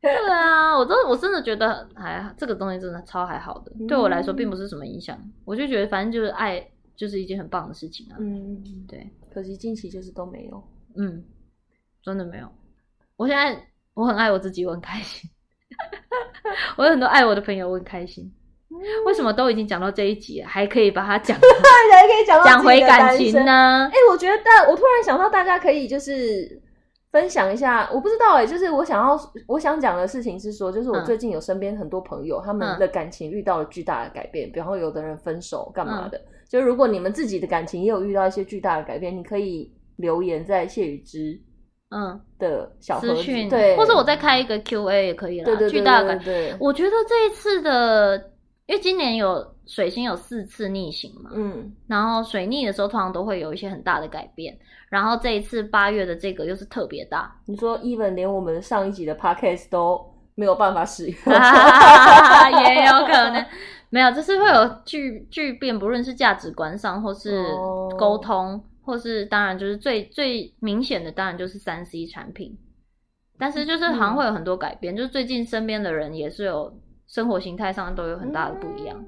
对啊，我真我真的觉得，还这个东西真的超还好的，对我来说并不是什么影响，我就觉得反正就是爱，就是一件很棒的事情啊。嗯，对，可惜近期就是都没有，嗯，真的没有。我现在我很爱我自己，我很开心。我有很多爱我的朋友，我很开心。为什么都已经讲到这一集，还可以把它讲，还可以讲讲回感情呢？哎、欸，我觉得，我突然想到，大家可以就是分享一下，我不知道哎、欸，就是我想要我想讲的事情是说，就是我最近有身边很多朋友，嗯、他们的感情遇到了巨大的改变，比方有的人分手干嘛的。嗯、就如果你们自己的感情也有遇到一些巨大的改变，你可以留言在谢雨之嗯的小资讯，对，或者我再开一个 Q&A 也可以啦。巨大的改变，我觉得这一次的。因为今年有水星有四次逆行嘛，嗯，然后水逆的时候通常都会有一些很大的改变，然后这一次八月的这个又是特别大。你说，even 连我们上一集的 podcast 都没有办法使用，也有可能。没有，就是会有巨巨变，不论是价值观上，或是沟通，哦、或是当然就是最最明显的，当然就是三 C 产品，但是就是好像会有很多改变，嗯、就是最近身边的人也是有。生活形态上都有很大的不一样，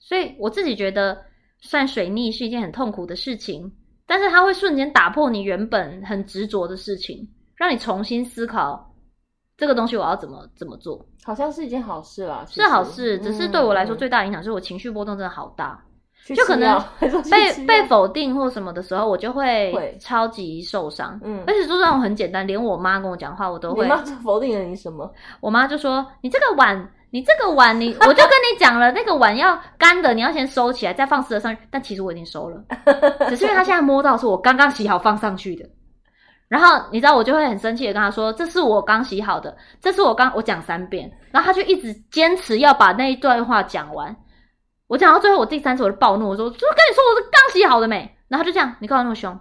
所以我自己觉得，算水逆是一件很痛苦的事情，但是它会瞬间打破你原本很执着的事情，让你重新思考这个东西我要怎么怎么做，好像是一件好事啦。是好事，只是对我来说最大影响是我情绪波动真的好大，就可能被被否定或什么的时候，我就会超级受伤。嗯，而且就算我很简单，连我妈跟我讲话，我都会。你妈否定了你什么？我妈就说：“你这个碗。”你这个碗，你 我就跟你讲了，那个碗要干的，你要先收起来，再放湿的上去。但其实我已经收了，只是因为他现在摸到是我刚刚洗好放上去的。然后你知道，我就会很生气的跟他说：“这是我刚洗好的，这是我刚我讲三遍。”然后他就一直坚持要把那一段话讲完。我讲到最后，我第三次我就暴怒，我说：“就跟你说我是刚洗好的没？”然后他就这样，你干嘛那么凶？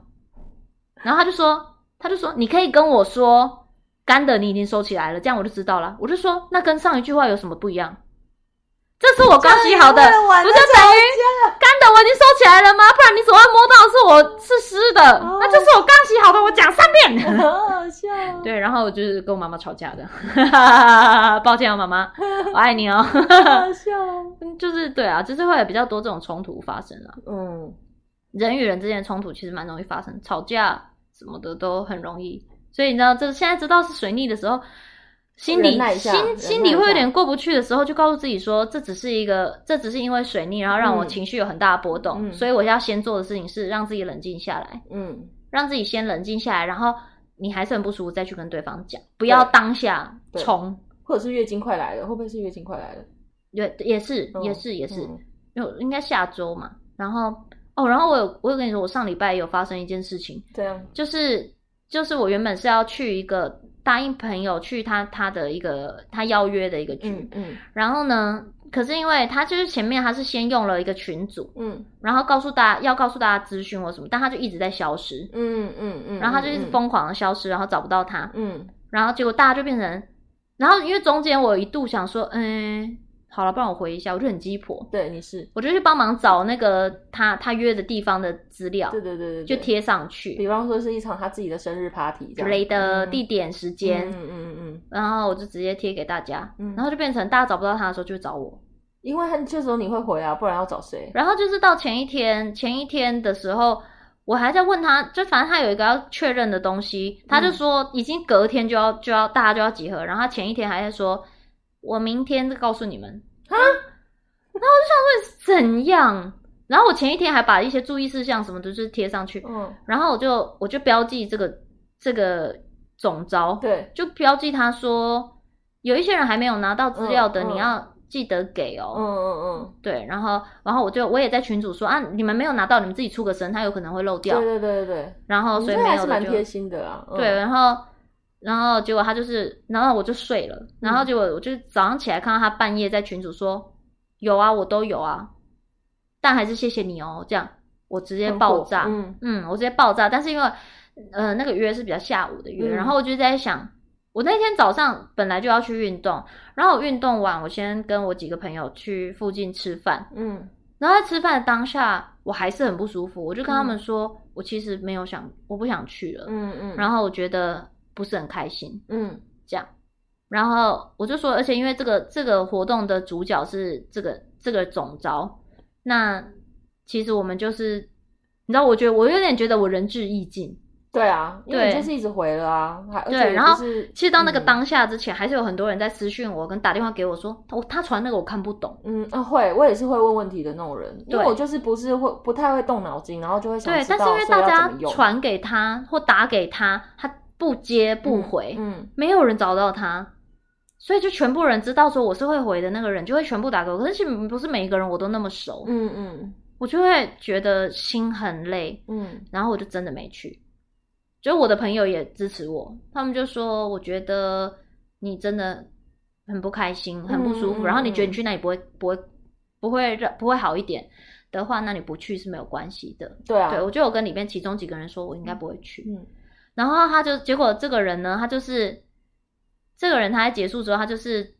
然后他就说：“他就说你可以跟我说。”干的你已经收起来了，这样我就知道了。我就说，那跟上一句话有什么不一样？这是我刚洗好的，不就等于干的我已经收起来了吗？不然你手上摸到是我是湿的，哦、那就是我刚洗好的。我讲三遍，好好笑。对，然后我就是跟我妈妈吵架的，抱歉啊，妈妈，我爱你哦。好笑，就是对啊，就是会有比较多这种冲突发生了。嗯，人与人之间的冲突其实蛮容易发生，吵架什么的都很容易。所以你知道，这现在知道是水逆的时候，心里心心里会有点过不去的时候，就告诉自己说，这只是一个，这只是因为水逆，然后让我情绪有很大的波动。嗯、所以我要先做的事情是让自己冷静下来，嗯，让自己先冷静下来，然后你还是很不舒服，再去跟对方讲，不要当下冲，或者是月经快来了，会不会是月经快来了？对，也是，也是，也是，有、嗯、应该下周嘛。然后哦，然后我有，我有跟你说，我上礼拜有发生一件事情，对啊就是。就是我原本是要去一个答应朋友去他他的一个他邀约的一个局，嗯，嗯，然后呢，可是因为他就是前面他是先用了一个群组，嗯，然后告诉大家要告诉大家资讯或什么，但他就一直在消失，嗯嗯嗯，然后他就一直疯狂的消失，然后找不到他，嗯，然后结果大家就变成，然后因为中间我一度想说，嗯。好了，不然我回一下，我就很鸡婆。对，你是，我就去帮忙找那个他他约的地方的资料。对对对对，就贴上去。比方说是一场他自己的生日 party 之类的地点时间，嗯嗯嗯嗯，然后我就直接贴给大家，然后就变成大家找不到他的时候就找我，因为他这时候你会回啊，不然要找谁？然后就是到前一天前一天的时候，我还在问他，就反正他有一个要确认的东西，他就说已经隔天就要就要大家就要集合，然后他前一天还在说。我明天再告诉你们啊，然后我就想说怎样，然后我前一天还把一些注意事项什么都是贴上去，嗯，然后我就我就标记这个这个总招，对，就标记他说有一些人还没有拿到资料的，你要记得给哦，嗯嗯嗯，对，然后然后我就我也在群主说啊，你们没有拿到，你们自己出个声，他有可能会漏掉，对对对对对，然后所以没有的就蛮贴心的啊，对，然后。然后结果他就是，然后我就睡了。然后结果我就早上起来看到他半夜在群主说：“有啊，我都有啊，但还是谢谢你哦。”这样我直接爆炸，嗯嗯，我直接爆炸。但是因为呃那个约是比较下午的约，嗯、然后我就在想，我那天早上本来就要去运动，然后我运动完，我先跟我几个朋友去附近吃饭，嗯，然后在吃饭的当下我还是很不舒服，我就跟他们说，嗯、我其实没有想，我不想去了，嗯嗯，然后我觉得。不是很开心，嗯，这样，然后我就说，而且因为这个这个活动的主角是这个这个总招，那其实我们就是，你知道，我觉得我有点觉得我仁至义尽，对啊，因为你就是一直回了啊，对，然后其实到那个当下之前，还是有很多人在私讯我跟打电话给我说，我他传那个我看不懂，嗯啊会，我也是会问问题的那种人，因为我就是不是会不太会动脑筋，然后就会想，对，但是因为大家传给他或打给他，他。不接不回，嗯，嗯，没有人找到他，所以就全部人知道说我是会回的那个人，就会全部打给我。可是不是每一个人我都那么熟，嗯嗯，我就会觉得心很累，嗯，然后我就真的没去。就我的朋友也支持我，他们就说我觉得你真的很不开心，很不舒服，嗯，然后你觉得你去那里不会不会不会让不会好一点的话，那你不去是没有关系的。对啊，对，我就有跟里面其中几个人说，我应该不会去。嗯。然后他就结果这个人呢，他就是这个人，他在结束之后，他就是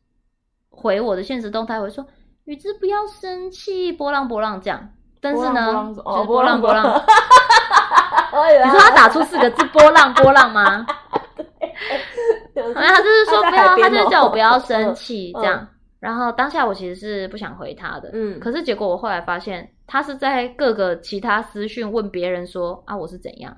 回我的现实动态，回说：“宇智不要生气，波浪波浪这样。”但是呢，就是波浪波浪。你说他打出四个字“波浪波浪”吗？对。然后他就是说不要，他就是叫我不要生气这样。然后当下我其实是不想回他的，嗯。可是结果我后来发现，他是在各个其他私讯问别人说：“啊，我是怎样？”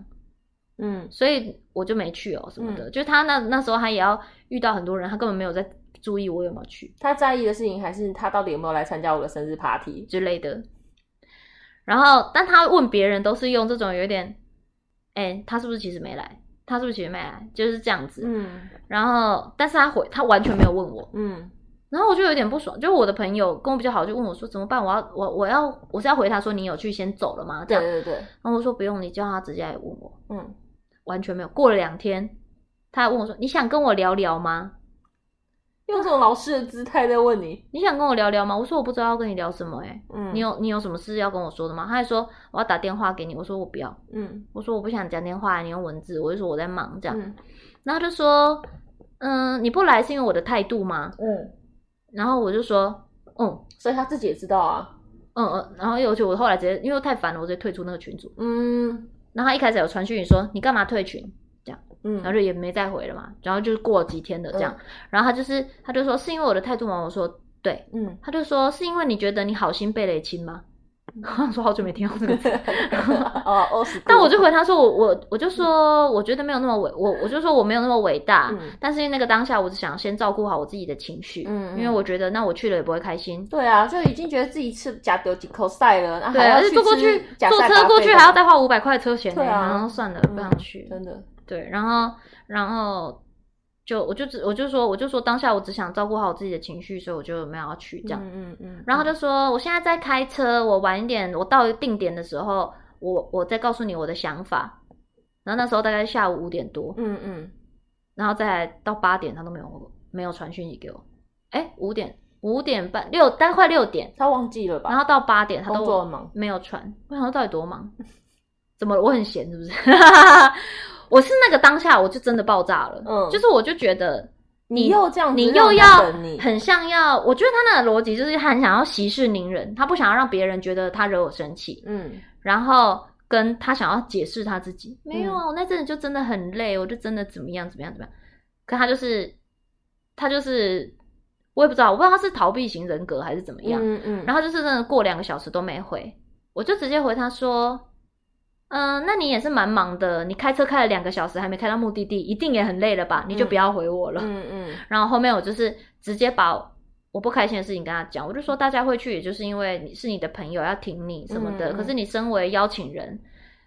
嗯，所以我就没去哦，什么的。嗯、就他那那时候，他也要遇到很多人，他根本没有在注意我有没有去。他在意的事情还是他到底有没有来参加我的生日 party 之类的。然后，但他问别人都是用这种有点，哎、欸，他是不是其实没来？他是不是其实没来？就是这样子。嗯。然后，但是他回，他完全没有问我。嗯。然后我就有点不爽，就我的朋友跟我比较好，就问我说怎么办？我要我我要我是要回他说你有去先走了吗？这样。对对对。然后我说不用，你叫他直接来问我。嗯。完全没有。过了两天，他还问我说：“你想跟我聊聊吗？”用这种老师的姿态在问你：“你想跟我聊聊吗？”我说：“我不知道要跟你聊什么。”哎，嗯，你有你有什么事要跟我说的吗？他还说：“我要打电话给你。”我说：“我不要。”嗯，我说：“我不想讲电话，你用文字。”我就说：“我在忙。”这样，嗯、然后他就说：“嗯，你不来是因为我的态度吗？”嗯，然后我就说：“嗯，所以他自己也知道啊。”嗯嗯，然后尤其我后来直接因为太烦了，我直接退出那个群组。嗯。然后他一开始有传讯你说，你干嘛退群？这样，嗯，然后就也没再回了嘛。然后就是过了几天的这样，嗯、然后他就是他就说是因为我的态度吗？我说对，嗯，他就说是因为你觉得你好心被雷亲吗？我 说好久没听到这个词，哦，但我就回他说我我我就说我觉得没有那么伟我我就说我没有那么伟大，但是那个当下我只想先照顾好我自己的情绪，嗯，因为我觉得那我去了也不会开心。对啊，就已经觉得自己吃假丢几口塞了，对，而且坐过去坐车过去还要再花五百块车钱，对啊，然后算了，不想去，真的。对，然后然后。就我就只我就说我就说当下我只想照顾好我自己的情绪，所以我就没有要去这样。嗯嗯嗯。然后他就说我现在在开车，我晚一点，我到定点的时候，我我再告诉你我的想法。然后那时候大概下午五点多。嗯嗯。然后再到八点，他都没有没有传讯息给我。哎，五点五点半六，大概快六点，他忘记了吧？然后到八点他都没有传。我想说到底多忙？怎么了？我很闲是不是？我是那个当下，我就真的爆炸了。嗯，就是我就觉得你，你又这样子，你又要很像要，我觉得他那个逻辑就是他很想要息事宁人，他不想要让别人觉得他惹我生气。嗯，然后跟他想要解释他自己，嗯、没有啊，我那阵子就真的很累，我就真的怎么样怎么样怎么样。可他就是他就是我也不知道，我不知道他是逃避型人格还是怎么样。嗯嗯，然后就是真的过两个小时都没回，我就直接回他说。嗯，那你也是蛮忙的，你开车开了两个小时还没开到目的地，一定也很累了吧？你就不要回我了。嗯嗯。嗯，然后后面我就是直接把我不开心的事情跟他讲，我就说大家会去，也就是因为你是你的朋友要挺你什么的。嗯、可是你身为邀请人，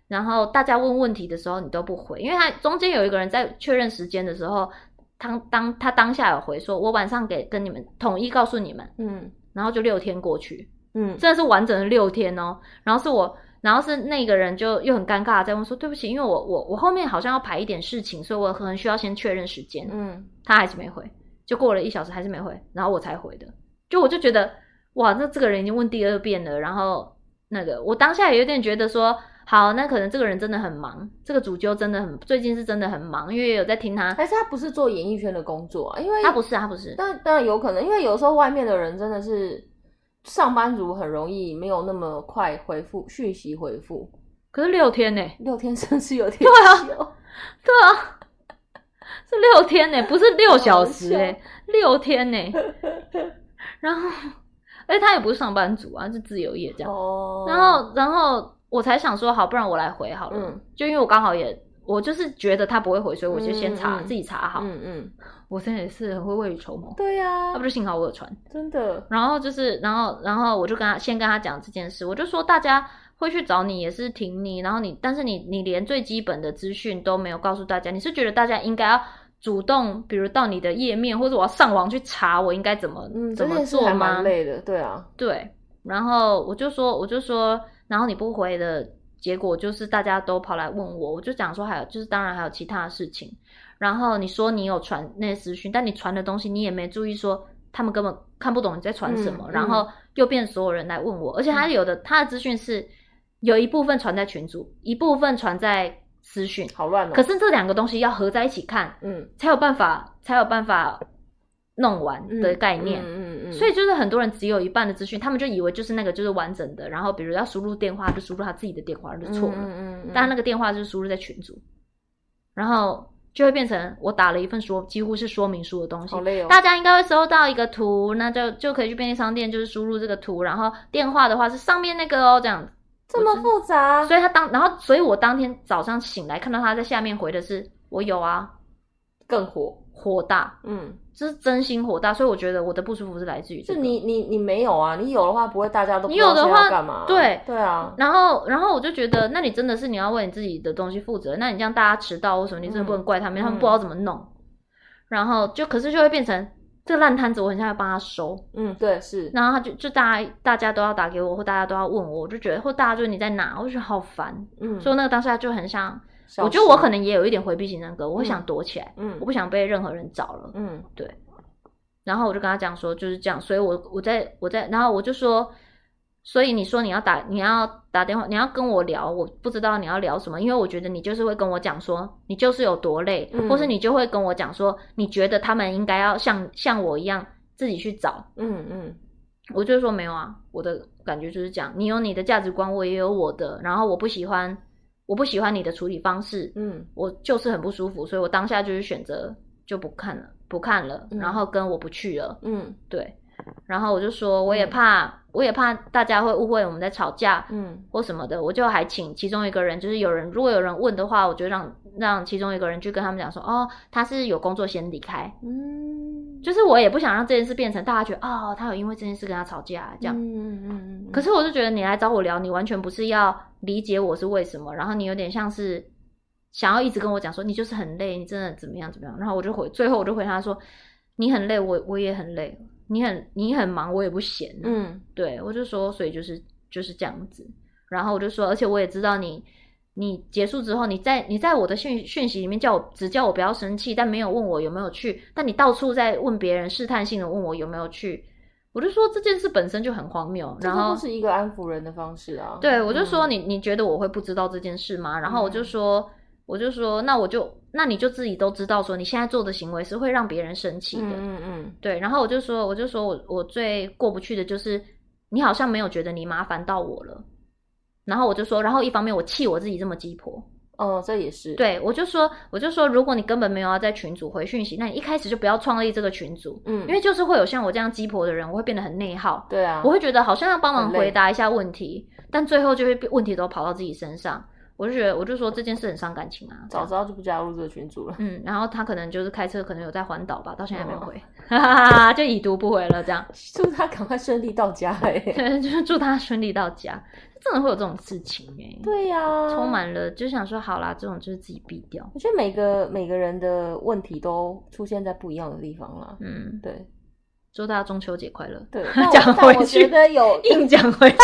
然后大家问问题的时候你都不回，因为他中间有一个人在确认时间的时候，他当他当下有回说，我晚上给跟你们统一告诉你们。嗯。然后就六天过去，嗯，真的是完整的六天哦。然后是我。然后是那个人就又很尴尬，在问说：“对不起，因为我我我后面好像要排一点事情，所以我可能需要先确认时间。”嗯，他还是没回，就过了一小时还是没回，然后我才回的。就我就觉得，哇，那这个人已经问第二遍了。然后那个我当下也有点觉得说，好，那可能这个人真的很忙，这个主揪真的很最近是真的很忙，因为有在听他。但是他不是做演艺圈的工作啊？因为他不是，他不是。但当然有可能，因为有时候外面的人真的是。上班族很容易没有那么快回复讯息回复，可是六天呢？六天甚至有点对啊，对啊，是六天呢，不是六小时哎，六天呢。然后，哎，他也不是上班族啊，是自由业这样。哦。然后，然后我才想说，好，不然我来回好了。嗯。就因为我刚好也，我就是觉得他不会回，所以我就先查，自己查好。嗯嗯。我现在也是很会未雨绸缪，对呀、啊，那不是幸好我有传，真的。然后就是，然后，然后我就跟他先跟他讲这件事，我就说大家会去找你，也是挺你，然后你，但是你你连最基本的资讯都没有告诉大家，你是觉得大家应该要主动，比如到你的页面，或者我要上网去查，我应该怎么、嗯、怎么做吗？蛮累的，对啊，对。然后我就说，我就说，然后你不回的结果就是大家都跑来问我，我就讲说还有就是当然还有其他的事情。然后你说你有传那些资讯，但你传的东西你也没注意说。他们根本看不懂你在传什么，嗯、然后又变所有人来问我，嗯、而且他有的他的资讯是有一部分传在群组，一部分传在私讯，好乱哦。可是这两个东西要合在一起看，嗯，才有办法才有办法弄完的概念，嗯嗯嗯，嗯。所以就是很多人只有一半的资讯，他们就以为就是那个就是完整的，然后比如要输入电话就输入他自己的电话就错了，嗯嗯，嗯，但那个电话就是输入在群组，然后。就会变成我打了一份说几乎是说明书的东西，好累哦。大家应该会收到一个图，那就就可以去便利商店，就是输入这个图，然后电话的话是上面那个哦，这样这么复杂。所以他当然后，所以我当天早上醒来看到他在下面回的是我有啊，更火。火大，嗯，这是真心火大，所以我觉得我的不舒服是来自于这个。就你你你没有啊？你有的话不会大家都不你有的话干嘛？对对啊。然后然后我就觉得，那你真的是你要为你自己的东西负责。那你这样大家迟到或什么，你真的不能怪他们，嗯、他们不知道怎么弄。嗯、然后就可是就会变成这个烂摊子，我很想要帮他收。嗯，对，是。然后他就就大家大家都要打给我，或大家都要问我，我就觉得或大家就你在哪，我就觉得好烦。嗯，所以那个当下就很想。我觉得我可能也有一点回避型人格，我会想躲起来，嗯，我不想被任何人找了，嗯，对。然后我就跟他讲说就是这样，所以我我在我在，然后我就说，所以你说你要打你要打电话，你要跟我聊，我不知道你要聊什么，因为我觉得你就是会跟我讲说你就是有多累，嗯，或是你就会跟我讲说你觉得他们应该要像像我一样自己去找，嗯嗯，我就说没有啊，我的感觉就是这样，你有你的价值观，我也有我的，然后我不喜欢。我不喜欢你的处理方式，嗯，我就是很不舒服，所以我当下就是选择就不看了，不看了，嗯、然后跟我不去了，嗯，对，然后我就说我也怕，嗯、我也怕大家会误会我们在吵架，嗯，或什么的，我就还请其中一个人，就是有人如果有人问的话，我就让让其中一个人去跟他们讲说，哦，他是有工作先离开，嗯。就是我也不想让这件事变成大家觉得啊、哦，他有因为这件事跟他吵架这样。嗯嗯嗯。可是我就觉得你来找我聊，你完全不是要理解我是为什么，然后你有点像是想要一直跟我讲说你就是很累，你真的怎么样怎么样。然后我就回，最后我就回他说，你很累，我我也很累，你很你很忙，我也不闲。嗯，对，我就说，所以就是就是这样子。然后我就说，而且我也知道你。你结束之后，你在你在我的讯讯息里面叫我只叫我不要生气，但没有问我有没有去。但你到处在问别人试探性的问我有没有去，我就说这件事本身就很荒谬。然后这是一个安抚人的方式啊。对，我就说你你觉得我会不知道这件事吗？然后我就说、嗯、我就说那我就那你就自己都知道说你现在做的行为是会让别人生气的。嗯嗯嗯。对，然后我就说我就说我我最过不去的就是你好像没有觉得你麻烦到我了。然后我就说，然后一方面我气我自己这么鸡婆，哦，这也是对，我就说，我就说，如果你根本没有要在群组回讯息，那你一开始就不要创立这个群组，嗯，因为就是会有像我这样鸡婆的人，我会变得很内耗，对啊，我会觉得好像要帮忙回答一下问题，但最后就会问题都跑到自己身上。我就觉得，我就说这件事很伤感情啊！早知道就不加入这个群组了。嗯，然后他可能就是开车，可能有在环岛吧，到现在还没有回，哈哈哈，就已读不回了。这样，祝他赶快顺利到家哎！对，就是祝他顺利到家。真的会有这种事情哎？对呀、啊，充满了就想说好啦，这种就是自己避掉。我觉得每个每个人的问题都出现在不一样的地方了。嗯，对。祝大家中秋节快乐。对，讲回去，我觉得有硬讲回去。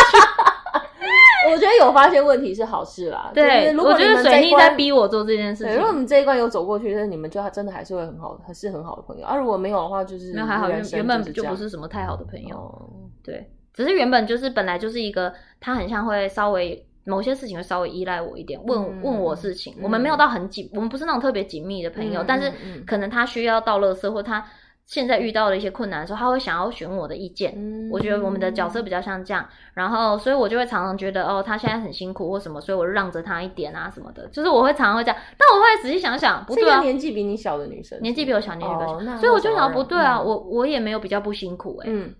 我觉得有发现问题是好事啦。对，如果我觉得水逆在逼我做这件事情。如果你们这一关有走过去，那你们就真的还是会很好，还是很好的朋友啊。如果没有的话，就是那还好，原本就不是什么太好的朋友。嗯、对，只是原本就是本来就是一个他很像会稍微某些事情会稍微依赖我一点，问、嗯、问我事情。我们没有到很紧，我们不是那种特别紧密的朋友，嗯、但是可能他需要到垃圾或他。现在遇到了一些困难的时候，他会想要询问我的意见。嗯，我觉得我们的角色比较像这样，然后所以我就会常常觉得哦，他现在很辛苦或什么，所以我让着他一点啊什么的。就是我会常常会这样，但我会仔细想想，不对啊，年纪比你小的女生，年纪比我小，年纪比我小，所以我就想不对啊，嗯、我我也没有比较不辛苦诶、欸、嗯，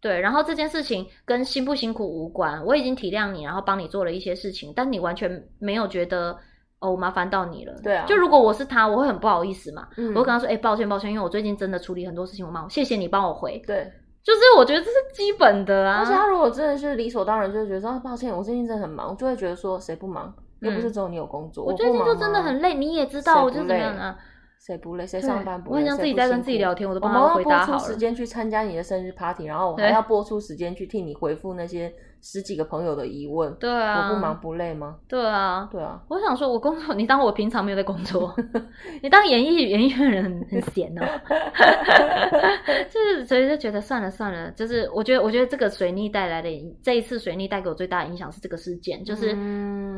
对。然后这件事情跟辛不辛苦无关，我已经体谅你，然后帮你做了一些事情，但你完全没有觉得。哦，我麻烦到你了。对啊，就如果我是他，我会很不好意思嘛。嗯，我会跟他说，哎、欸，抱歉，抱歉，因为我最近真的处理很多事情，我忙，谢谢你帮我回。对，就是我觉得这是基本的啊。而且他如果真的是理所当然，就会觉得说啊，抱歉，我最近真的很忙，就会觉得说谁不忙？又不是只有你有工作，我最近就真的很累，你也知道我就怎么样啊。谁不累？谁上班不累？我很想自己在跟自己聊天，我都帮他回答好了。我播出时间去参加你的生日 party，然后我还要播出时间去替你回复那些十几个朋友的疑问。对啊，我不忙不累吗？对啊，对啊。我想说，我工作，你当我平常没有在工作？你当演艺 演艺圈人很很闲哦。就是所以就觉得算了算了，就是我觉得我觉得这个水逆带来的这一次水逆带给我最大的影响是这个事件，就是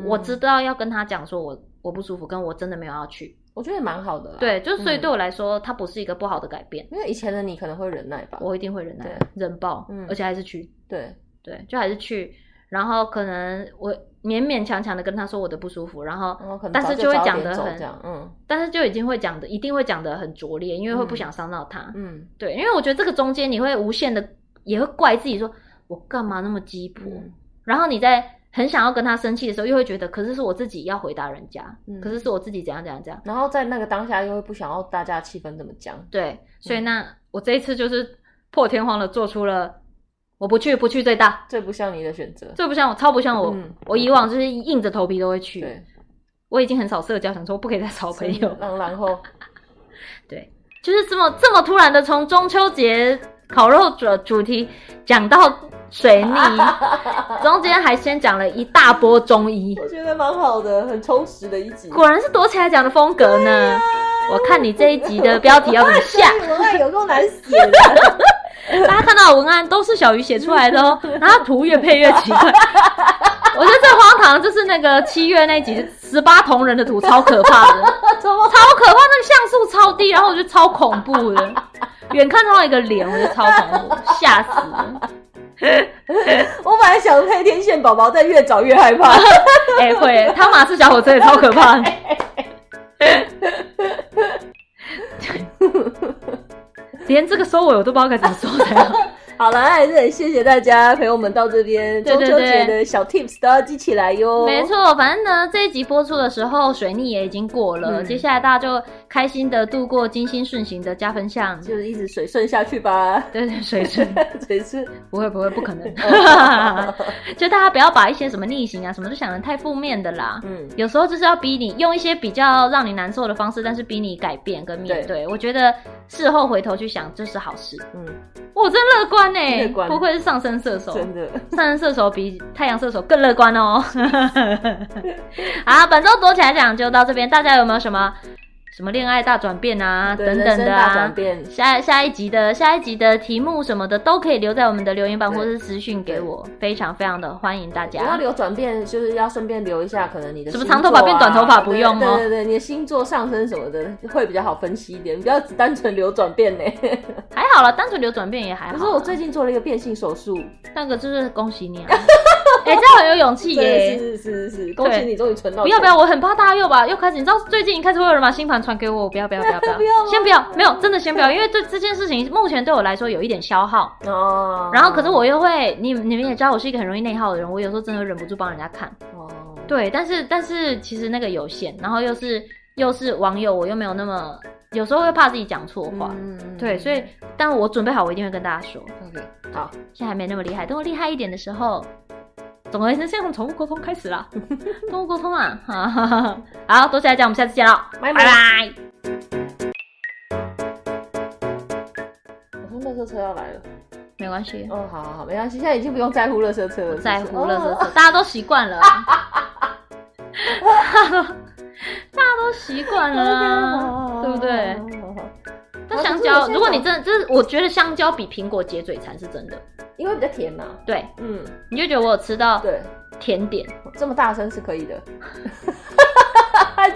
我知道要跟他讲说我我不舒服，跟我真的没有要去。我觉得也蛮好的，对，就所以对我来说，它不是一个不好的改变。因为以前的你可能会忍耐吧，我一定会忍耐，忍爆，嗯，而且还是去，对对，就还是去，然后可能我勉勉强强的跟他说我的不舒服，然后但是就会讲的很，嗯，但是就已经会讲的，一定会讲的很拙劣，因为会不想伤到他，嗯，对，因为我觉得这个中间你会无限的也会怪自己，说我干嘛那么鸡婆，然后你在。很想要跟他生气的时候，又会觉得，可是是我自己要回答人家，嗯、可是是我自己怎样怎样怎样。然后在那个当下，又会不想要大家气氛这么僵。对，所以那、嗯、我这一次就是破天荒的做出了我不去，不去最大，最不像你的选择，最不像我，超不像我。嗯、我以往就是硬着头皮都会去。对，我已经很少社交，想说不可以再找朋友。然后，然后，对，就是这么这么突然的从中秋节烤肉主主题讲到。水逆，中间还先讲了一大波中医，我觉得蛮好的，很充实的一集。果然是躲起来讲的风格呢。啊、我看你这一集的标题要怎么下？文案有够难写的，大家看到的文案都是小鱼写出来的哦，然后图越配越奇怪。我觉得最荒唐就是那个七月那集十八铜人的图，超可怕的，超可怕，那个像素超低，然后我觉得超恐怖的，远看到一个脸，我觉得超恐怖，吓死了。我本来想配天线宝宝，但越找越害怕。哎、欸，会汤马斯小火车也超可怕。连这个收尾我都不知道该怎么收才好。好了，还是很谢谢大家陪我们到这边。中秋节的小 tips 都要记起来哟。没错，反正呢，这一集播出的时候，水逆也已经过了。嗯、接下来大家就开心的度过金星顺行的加分项，就是一直水顺下去吧。对对，水顺，水顺，不会不会，不可能。就大家不要把一些什么逆行啊，什么就想的太负面的啦。嗯，有时候就是要逼你用一些比较让你难受的方式，但是逼你改变跟面对。对我觉得事后回头去想，就是好事。嗯，我真乐观。呢，不愧是上升射手，真的，上升射手比太阳射手更乐观哦。好，本周躲起来讲就到这边，大家有没有什么？什么恋爱大转变啊，等等的啊，下下一集的下一集的题目什么的都可以留在我们的留言板或是私讯给我，非常非常的欢迎大家。不要留转变，就是要顺便留一下，可能你的、啊、什么长头发变短头发不用哦。对对对，你的星座上升什么的会比较好分析一点，不要只单纯留转变呢。还好了，单纯留转变也还好。可是我最近做了一个变性手术，那个就是恭喜你啊。哎、欸，这样很有勇气耶！是是是是是，恭喜你终于存到。不要不要，我很怕大家又把又开始，你知道最近一开始会有人把新盘传给我，不要不要不要不要，不要先不要，没有真的先不要，因为这这件事情目前对我来说有一点消耗哦。然后可是我又会，你你们也知道我是一个很容易内耗的人，我有时候真的忍不住帮人家看哦。对，但是但是其实那个有限，然后又是又是网友，我又没有那么，有时候会怕自己讲错话，嗯对，所以但我准备好，我一定会跟大家说。OK，好，现在还没那么厉害，等我厉害一点的时候。总而言之，先从宠物沟通开始啦。动物沟通啊，好，多谢大家，我们下次见喽，拜拜。我说垃圾车要来了，没关系。哦，好好好，没关系，现在已经不用在乎垃圾车了，在乎垃圾车，大家都习惯了。大家都习惯了，对不对？那香蕉，如果你真的就是，我觉得香蕉比苹果解嘴馋是真的。因为比较甜嘛，对，嗯，你就觉得我有吃到对甜点，这么大声是可以的，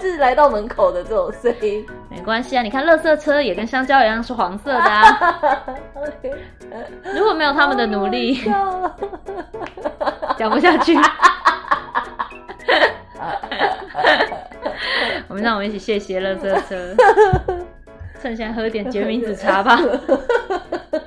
就 是来到门口的这种声音，没关系啊。你看，垃圾车也跟香蕉一样是黄色的啊。如果没有他们的努力 讲不下去。我们让我们一起谢谢垃圾车，趁现喝点决明子茶吧。